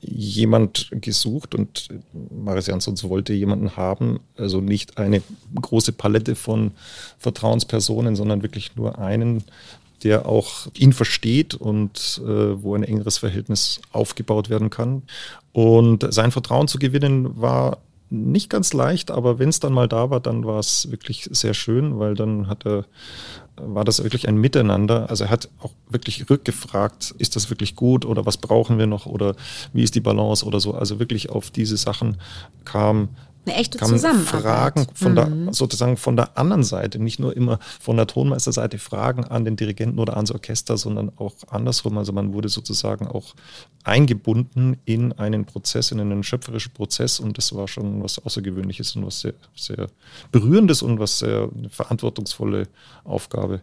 jemand gesucht und Maris Jansons wollte jemanden haben, also nicht eine große Palette von Vertrauenspersonen, sondern wirklich nur einen, der auch ihn versteht und äh, wo ein engeres Verhältnis aufgebaut werden kann. Und sein Vertrauen zu gewinnen war nicht ganz leicht, aber wenn es dann mal da war, dann war es wirklich sehr schön, weil dann hat er, war das wirklich ein Miteinander. Also er hat auch wirklich rückgefragt, ist das wirklich gut oder was brauchen wir noch oder wie ist die Balance oder so. Also wirklich auf diese Sachen kam eine echte kann Zusammenarbeit. Fragen von mhm. der, sozusagen von der anderen Seite, nicht nur immer von der Tonmeisterseite Fragen an den Dirigenten oder ans Orchester, sondern auch andersrum. Also man wurde sozusagen auch eingebunden in einen Prozess, in einen schöpferischen Prozess und das war schon was Außergewöhnliches und was sehr, sehr Berührendes und was sehr eine verantwortungsvolle Aufgabe.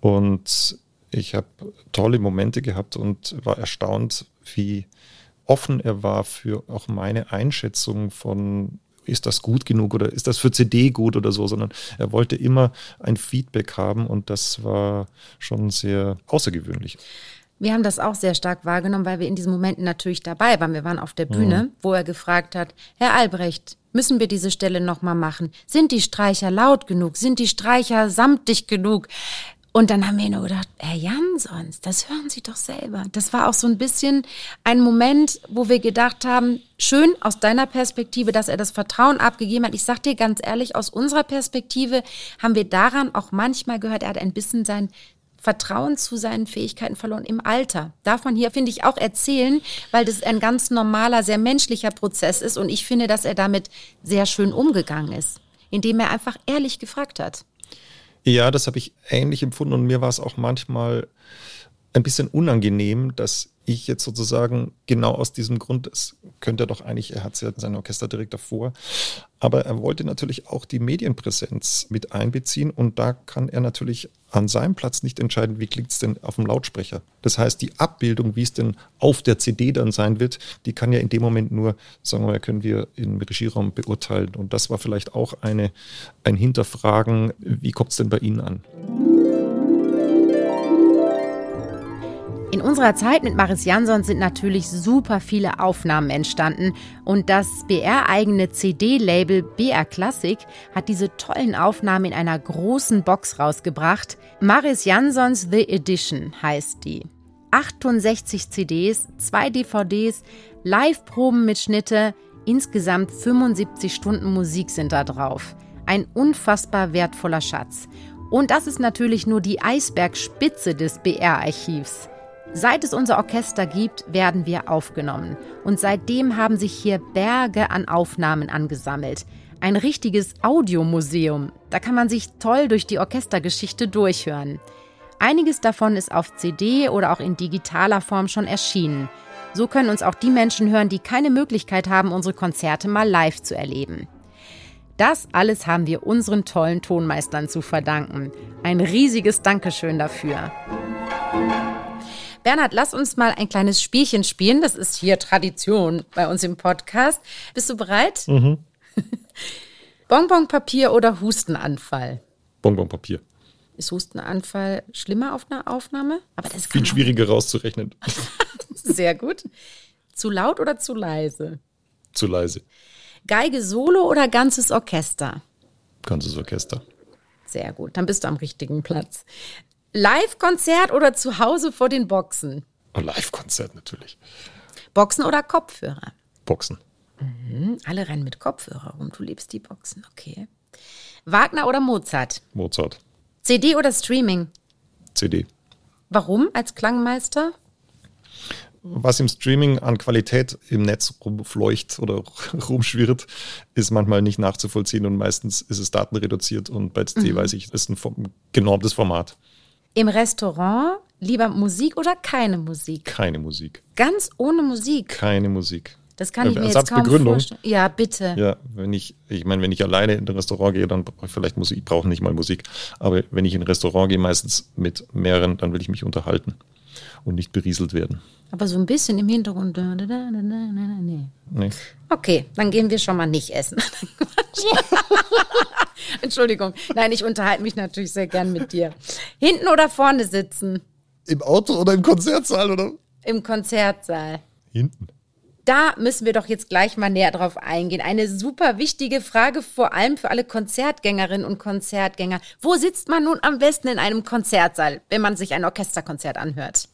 Und ich habe tolle Momente gehabt und war erstaunt, wie offen er war für auch meine Einschätzung von ist das gut genug oder ist das für CD gut oder so, sondern er wollte immer ein Feedback haben und das war schon sehr außergewöhnlich. Wir haben das auch sehr stark wahrgenommen, weil wir in diesen Momenten natürlich dabei waren. Wir waren auf der Bühne, mhm. wo er gefragt hat, Herr Albrecht, müssen wir diese Stelle nochmal machen? Sind die Streicher laut genug? Sind die Streicher samtig genug? Und dann haben wir nur gedacht, Herr Jansons, das hören Sie doch selber. Das war auch so ein bisschen ein Moment, wo wir gedacht haben, schön aus deiner Perspektive, dass er das Vertrauen abgegeben hat. Ich sag dir ganz ehrlich, aus unserer Perspektive haben wir daran auch manchmal gehört, er hat ein bisschen sein Vertrauen zu seinen Fähigkeiten verloren im Alter. Darf man hier, finde ich, auch erzählen, weil das ein ganz normaler, sehr menschlicher Prozess ist. Und ich finde, dass er damit sehr schön umgegangen ist, indem er einfach ehrlich gefragt hat. Ja, das habe ich ähnlich empfunden und mir war es auch manchmal ein bisschen unangenehm, dass ich jetzt sozusagen genau aus diesem Grund, das könnte doch eigentlich, er hat es ja in seinem Orchester direkt davor, aber er wollte natürlich auch die Medienpräsenz mit einbeziehen und da kann er natürlich an seinem Platz nicht entscheiden, wie klingt es denn auf dem Lautsprecher. Das heißt, die Abbildung, wie es denn auf der CD dann sein wird, die kann ja in dem Moment nur, sagen wir mal, können wir im Regieraum beurteilen. Und das war vielleicht auch eine, ein Hinterfragen, wie kommt es denn bei Ihnen an? In unserer Zeit mit Maris Jansson sind natürlich super viele Aufnahmen entstanden und das BR-eigene CD-Label BR Classic hat diese tollen Aufnahmen in einer großen Box rausgebracht. Maris Jansons The Edition heißt die. 68 CDs, zwei DVDs, Live-Proben mit Schnitte, insgesamt 75 Stunden Musik sind da drauf. Ein unfassbar wertvoller Schatz. Und das ist natürlich nur die Eisbergspitze des BR-Archivs. Seit es unser Orchester gibt, werden wir aufgenommen. Und seitdem haben sich hier Berge an Aufnahmen angesammelt. Ein richtiges Audiomuseum. Da kann man sich toll durch die Orchestergeschichte durchhören. Einiges davon ist auf CD oder auch in digitaler Form schon erschienen. So können uns auch die Menschen hören, die keine Möglichkeit haben, unsere Konzerte mal live zu erleben. Das alles haben wir unseren tollen Tonmeistern zu verdanken. Ein riesiges Dankeschön dafür. Bernhard, lass uns mal ein kleines Spielchen spielen. Das ist hier Tradition bei uns im Podcast. Bist du bereit? Mhm. Bonbonpapier oder Hustenanfall? Bonbonpapier. Ist Hustenanfall schlimmer auf einer Aufnahme? Aber das ist viel schwieriger rauszurechnen. Sehr gut. Zu laut oder zu leise? Zu leise. Geige solo oder ganzes Orchester? Ganzes Orchester. Sehr gut, dann bist du am richtigen Platz. Live-Konzert oder zu Hause vor den Boxen? Oh, Live-Konzert natürlich. Boxen oder Kopfhörer? Boxen. Mhm, alle rennen mit Kopfhörer rum. Du liebst die Boxen, okay. Wagner oder Mozart? Mozart. CD oder Streaming? CD. Warum als Klangmeister? Was im Streaming an Qualität im Netz rumfleucht oder rumschwirrt, ist manchmal nicht nachzuvollziehen und meistens ist es datenreduziert und bei CD mhm. weiß ich, ist ein genormtes Format. Im Restaurant lieber Musik oder keine Musik? Keine Musik. Ganz ohne Musik? Keine Musik. Das kann ich mir jetzt kaum vorstellen. Ja, bitte. Ja, wenn ich, ich meine, wenn ich alleine in ein Restaurant gehe, dann brauche ich vielleicht Musik, ich brauche nicht mal Musik. Aber wenn ich in ein Restaurant gehe, meistens mit mehreren, dann will ich mich unterhalten und nicht berieselt werden. Aber so ein bisschen im Hintergrund. Nee. nee. Okay, dann gehen wir schon mal nicht essen. Entschuldigung. Nein, ich unterhalte mich natürlich sehr gern mit dir. Hinten oder vorne sitzen? Im Auto oder im Konzertsaal oder? Im Konzertsaal. Hinten. Da müssen wir doch jetzt gleich mal näher drauf eingehen. Eine super wichtige Frage, vor allem für alle Konzertgängerinnen und Konzertgänger. Wo sitzt man nun am besten in einem Konzertsaal, wenn man sich ein Orchesterkonzert anhört?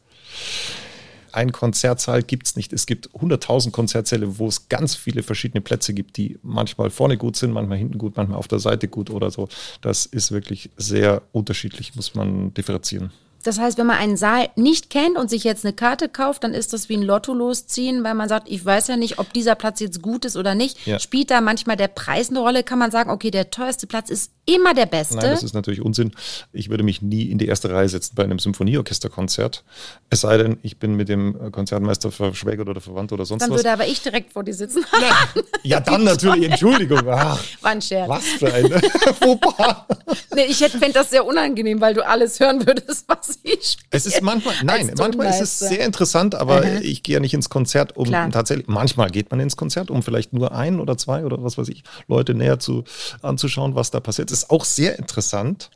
Ein Konzertsaal gibt es nicht. Es gibt 100.000 Konzertsäle, wo es ganz viele verschiedene Plätze gibt, die manchmal vorne gut sind, manchmal hinten gut, manchmal auf der Seite gut oder so. Das ist wirklich sehr unterschiedlich, muss man differenzieren. Das heißt, wenn man einen Saal nicht kennt und sich jetzt eine Karte kauft, dann ist das wie ein Lotto losziehen, weil man sagt, ich weiß ja nicht, ob dieser Platz jetzt gut ist oder nicht. Ja. Spielt da manchmal der Preis eine Rolle? Kann man sagen, okay, der teuerste Platz ist immer der beste? Nein, das ist natürlich Unsinn. Ich würde mich nie in die erste Reihe setzen bei einem Symphonieorchesterkonzert. Es sei denn, ich bin mit dem Konzertmeister verschwägert oder verwandt oder sonst dann was. Dann würde aber ich direkt vor dir sitzen. Ja, ja dann natürlich, Entschuldigung. Ach, War ein Scherz. Was für ein Fauxpas. nee, ich fände das sehr unangenehm, weil du alles hören würdest, was ich spiele. Es ist manchmal, nein, manchmal ist es sehr interessant, aber mhm. ich gehe ja nicht ins Konzert, um Klar. tatsächlich, manchmal geht man ins Konzert, um vielleicht nur ein oder zwei oder was weiß ich, Leute näher zu, anzuschauen, was da passiert. Das ist auch sehr interessant,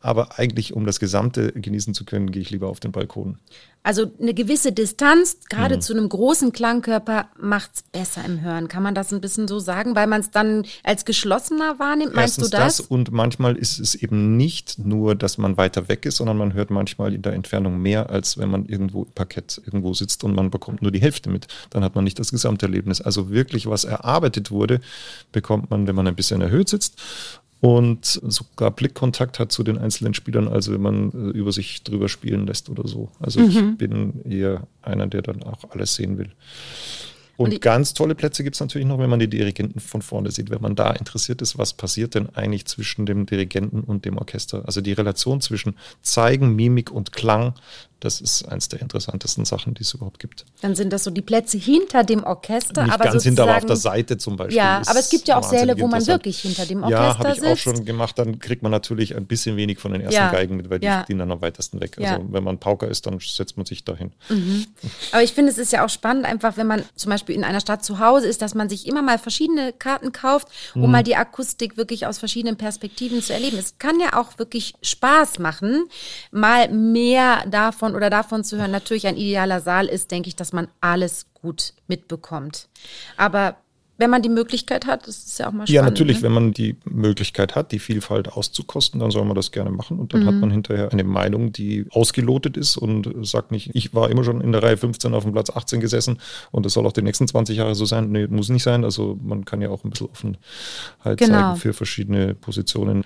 aber eigentlich, um das Gesamte genießen zu können, gehe ich lieber auf den Balkon. Also eine gewisse Distanz, gerade mhm. zu einem großen Klangkörper, macht es besser im Hören. Kann man das ein bisschen so sagen, weil man es dann als geschlossener wahrnimmt? Meinst Erstens du das? das? Und manchmal ist es eben nicht nur, dass man weiter weg ist, sondern man hört manchmal in der Entfernung mehr, als wenn man irgendwo im Parkett irgendwo sitzt und man bekommt nur die Hälfte mit. Dann hat man nicht das Gesamterlebnis. Also wirklich, was erarbeitet wurde, bekommt man, wenn man ein bisschen erhöht sitzt und sogar Blickkontakt hat zu den einzelnen Spielern, also wenn man äh, über sich drüber spielen lässt oder so. Also mhm. ich bin eher einer, der dann auch alles sehen will. Und, und ganz tolle Plätze gibt es natürlich noch, wenn man die Dirigenten von vorne sieht, wenn man da interessiert ist, was passiert denn eigentlich zwischen dem Dirigenten und dem Orchester. Also die Relation zwischen Zeigen, Mimik und Klang, das ist eins der interessantesten Sachen, die es überhaupt gibt. Dann sind das so die Plätze hinter dem Orchester. Nicht aber ganz hinter, aber auf der Seite zum Beispiel. Ja, aber es gibt ja auch Säle, wo man wirklich hinter dem Orchester sitzt. Ja, habe ich auch schon gemacht. Dann kriegt man natürlich ein bisschen wenig von den ersten ja. Geigen mit, weil die ja. stehen dann am weitesten weg. Also ja. wenn man Pauker ist, dann setzt man sich dahin. Mhm. Aber ich finde, es ist ja auch spannend, einfach wenn man zum Beispiel in einer Stadt zu Hause ist, dass man sich immer mal verschiedene Karten kauft, um mhm. mal die Akustik wirklich aus verschiedenen Perspektiven zu erleben. Es kann ja auch wirklich Spaß machen, mal mehr davon oder davon zu hören, natürlich ein idealer Saal ist, denke ich, dass man alles gut mitbekommt. Aber wenn man die Möglichkeit hat, das ist ja auch mal spannend. Ja, natürlich, ne? wenn man die Möglichkeit hat, die Vielfalt auszukosten, dann soll man das gerne machen. Und dann mhm. hat man hinterher eine Meinung, die ausgelotet ist und sagt nicht, ich war immer schon in der Reihe 15 auf dem Platz 18 gesessen und das soll auch die nächsten 20 Jahre so sein. Nee, muss nicht sein. Also man kann ja auch ein bisschen offen halt genau. zeigen für verschiedene Positionen.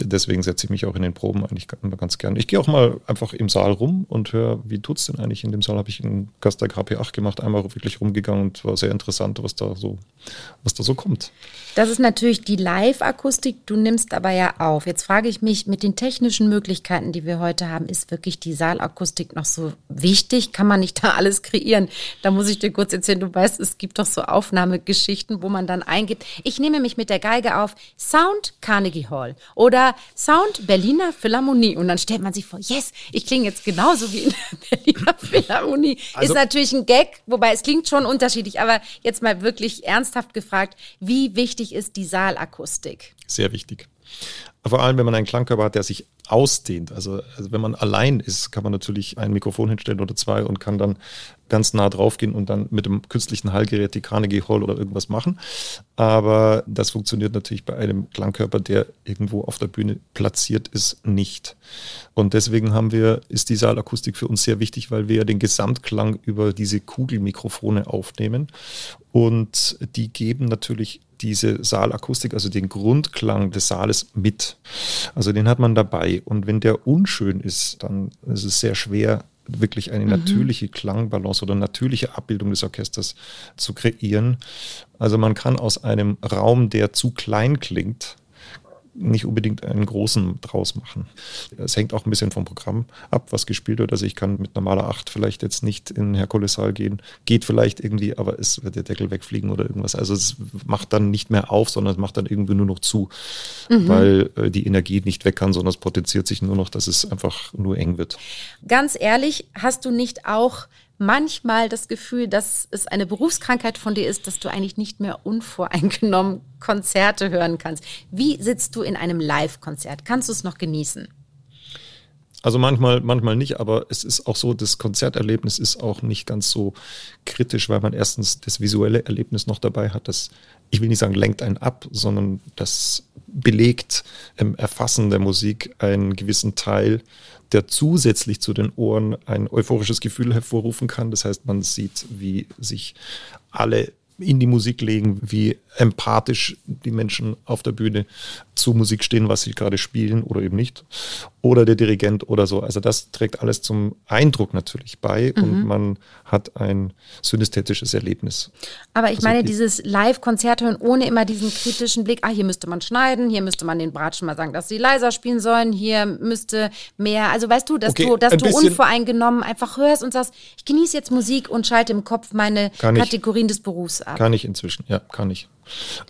Deswegen setze ich mich auch in den Proben eigentlich ganz gerne. Ich gehe auch mal einfach im Saal rum und höre, wie tut es denn eigentlich in dem Saal? Habe ich einen Gastag HP8 gemacht, einmal wirklich rumgegangen und war sehr interessant, was da so was da so kommt. Das ist natürlich die Live-Akustik, du nimmst aber ja auf. Jetzt frage ich mich, mit den technischen Möglichkeiten, die wir heute haben, ist wirklich die Saalakustik noch so wichtig? Kann man nicht da alles kreieren? Da muss ich dir kurz erzählen, du weißt, es gibt doch so Aufnahmegeschichten, wo man dann eingibt, ich nehme mich mit der Geige auf Sound Carnegie Hall oder Sound Berliner Philharmonie und dann stellt man sich vor, yes, ich klinge jetzt genauso wie in der Berliner Philharmonie. Also, ist natürlich ein Gag, wobei es klingt schon unterschiedlich, aber jetzt mal wirklich ernsthaft gefragt, wie wichtig ist die Saalakustik? Sehr wichtig. Vor allem, wenn man einen Klangkörper hat, der sich ausdehnt. Also, also, wenn man allein ist, kann man natürlich ein Mikrofon hinstellen oder zwei und kann dann ganz nah drauf gehen und dann mit dem künstlichen Hallgerät die Carnegie Hall oder irgendwas machen. Aber das funktioniert natürlich bei einem Klangkörper, der irgendwo auf der Bühne platziert ist, nicht. Und deswegen haben wir, ist die Saalakustik für uns sehr wichtig, weil wir ja den Gesamtklang über diese Kugelmikrofone aufnehmen. Und die geben natürlich diese Saalakustik, also den Grundklang des Saales mit. Also den hat man dabei. Und wenn der unschön ist, dann ist es sehr schwer, wirklich eine mhm. natürliche Klangbalance oder natürliche Abbildung des Orchesters zu kreieren. Also man kann aus einem Raum, der zu klein klingt, nicht unbedingt einen großen draus machen. Es hängt auch ein bisschen vom Programm ab, was gespielt wird. Also ich kann mit normaler Acht vielleicht jetzt nicht in Herkulessaal gehen. Geht vielleicht irgendwie, aber es wird der Deckel wegfliegen oder irgendwas. Also es macht dann nicht mehr auf, sondern es macht dann irgendwie nur noch zu, mhm. weil äh, die Energie nicht weg kann, sondern es potenziert sich nur noch, dass es einfach nur eng wird. Ganz ehrlich, hast du nicht auch manchmal das Gefühl, dass es eine Berufskrankheit von dir ist, dass du eigentlich nicht mehr unvoreingenommen Konzerte hören kannst. Wie sitzt du in einem Live-Konzert? Kannst du es noch genießen? Also manchmal, manchmal nicht, aber es ist auch so, das Konzerterlebnis ist auch nicht ganz so kritisch, weil man erstens das visuelle Erlebnis noch dabei hat, das, ich will nicht sagen, lenkt einen ab, sondern das belegt im Erfassen der Musik einen gewissen Teil, der zusätzlich zu den Ohren ein euphorisches Gefühl hervorrufen kann. Das heißt, man sieht, wie sich alle in die Musik legen, wie empathisch die Menschen auf der Bühne zu Musik stehen, was sie gerade spielen oder eben nicht. Oder der Dirigent oder so. Also das trägt alles zum Eindruck natürlich bei mhm. und man hat ein synästhetisches Erlebnis. Aber ich also meine, dieses Live-Konzert hören ohne immer diesen kritischen Blick, ah, hier müsste man schneiden, hier müsste man den Bratschen mal sagen, dass sie leiser spielen sollen, hier müsste mehr, also weißt du, dass okay, du, dass du unvoreingenommen einfach hörst und sagst, ich genieße jetzt Musik und schalte im Kopf meine Kategorien des Berufs ab. Kann ich inzwischen, ja, kann ich.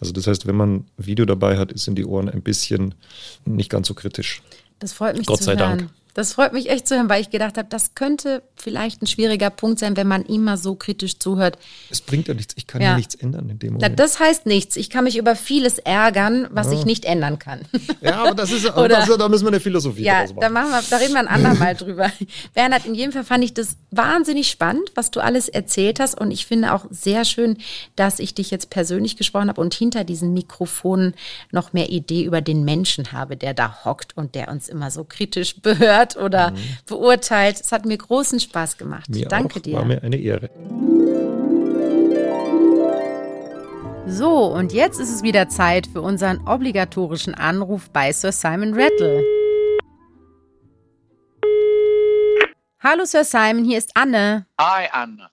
Also das heißt, wenn man Video dabei hat, sind die Ohren ein bisschen nicht ganz so kritisch. Das freut mich Gott zu sei hören. Dank. Das freut mich echt zu hören, weil ich gedacht habe, das könnte vielleicht ein schwieriger Punkt sein, wenn man immer so kritisch zuhört. Es bringt ja nichts, ich kann ja, ja nichts ändern in dem Moment. Das heißt nichts. Ich kann mich über vieles ärgern, was ja. ich nicht ändern kann. Ja, aber das ist, Oder, das, da müssen wir eine Philosophie ja, draus machen. Da, machen wir, da reden wir ein andermal drüber. Bernhard, in jedem Fall fand ich das wahnsinnig spannend, was du alles erzählt hast. Und ich finde auch sehr schön, dass ich dich jetzt persönlich gesprochen habe und hinter diesen Mikrofonen noch mehr Idee über den Menschen habe, der da hockt und der uns immer so kritisch behört oder mhm. beurteilt. Es hat mir großen Spaß gemacht. Mir Danke auch. dir. War mir eine Ehre. So, und jetzt ist es wieder Zeit für unseren obligatorischen Anruf bei Sir Simon Rattle. Hallo Sir Simon, hier ist Anne. Hi Anne.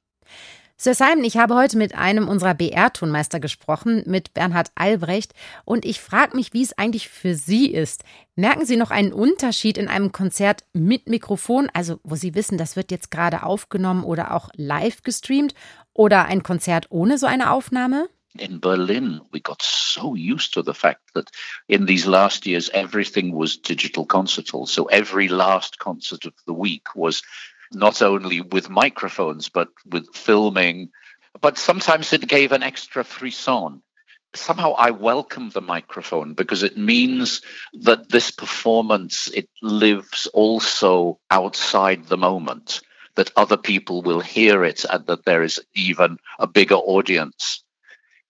Sir Simon, ich habe heute mit einem unserer BR-Tonmeister gesprochen, mit Bernhard Albrecht, und ich frage mich, wie es eigentlich für Sie ist. Merken Sie noch einen Unterschied in einem Konzert mit Mikrofon, also wo Sie wissen, das wird jetzt gerade aufgenommen oder auch live gestreamt, oder ein Konzert ohne so eine Aufnahme? in Berlin, we got so used to the fact that in these last years, everything was digital concert hall. So every last concert of the week was not only with microphones, but with filming. But sometimes it gave an extra frisson. Somehow I welcome the microphone because it means that this performance, it lives also outside the moment, that other people will hear it and that there is even a bigger audience.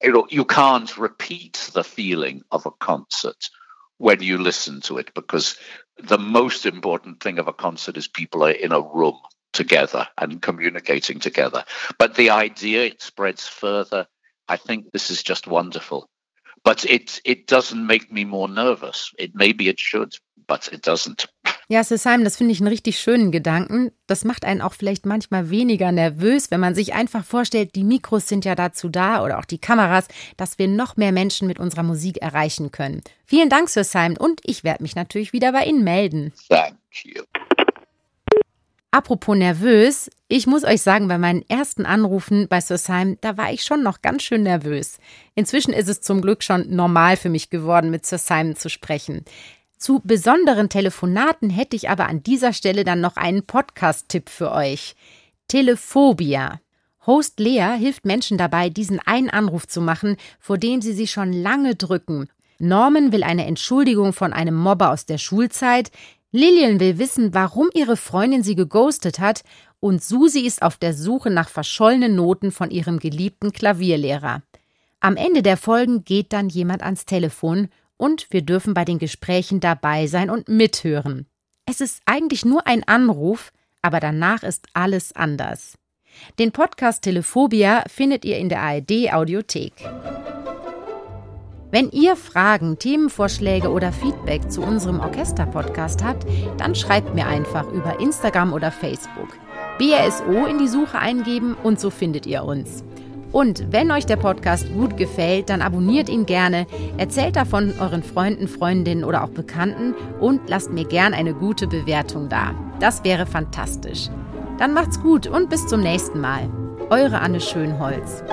You know, you can't repeat the feeling of a concert when you listen to it because the most important thing of a concert is people are in a room together and communicating together. But the idea it spreads further. I think this is just wonderful. But it it doesn't make me more nervous. It maybe it should, but it doesn't. Ja, Simon, das finde ich einen richtig schönen Gedanken. Das macht einen auch vielleicht manchmal weniger nervös, wenn man sich einfach vorstellt, die Mikros sind ja dazu da oder auch die Kameras, dass wir noch mehr Menschen mit unserer Musik erreichen können. Vielen Dank, Sir Simon, und ich werde mich natürlich wieder bei Ihnen melden. Thank you. Apropos nervös, ich muss euch sagen, bei meinen ersten Anrufen bei Sosheim, da war ich schon noch ganz schön nervös. Inzwischen ist es zum Glück schon normal für mich geworden, mit Sosheim zu sprechen. Zu besonderen Telefonaten hätte ich aber an dieser Stelle dann noch einen Podcast-Tipp für euch. Telephobia. Host Lea hilft Menschen dabei, diesen einen Anruf zu machen, vor dem sie sich schon lange drücken. Norman will eine Entschuldigung von einem Mobber aus der Schulzeit, Lilian will wissen, warum ihre Freundin sie geghostet hat und Susi ist auf der Suche nach verschollenen Noten von ihrem geliebten Klavierlehrer. Am Ende der Folgen geht dann jemand ans Telefon und wir dürfen bei den Gesprächen dabei sein und mithören. Es ist eigentlich nur ein Anruf, aber danach ist alles anders. Den Podcast Telephobia findet ihr in der ARD Audiothek. Wenn ihr Fragen, Themenvorschläge oder Feedback zu unserem Orchester-Podcast habt, dann schreibt mir einfach über Instagram oder Facebook. BRSO in die Suche eingeben und so findet ihr uns. Und wenn euch der Podcast gut gefällt, dann abonniert ihn gerne, erzählt davon euren Freunden, Freundinnen oder auch Bekannten und lasst mir gern eine gute Bewertung da. Das wäre fantastisch. Dann macht's gut und bis zum nächsten Mal. Eure Anne Schönholz.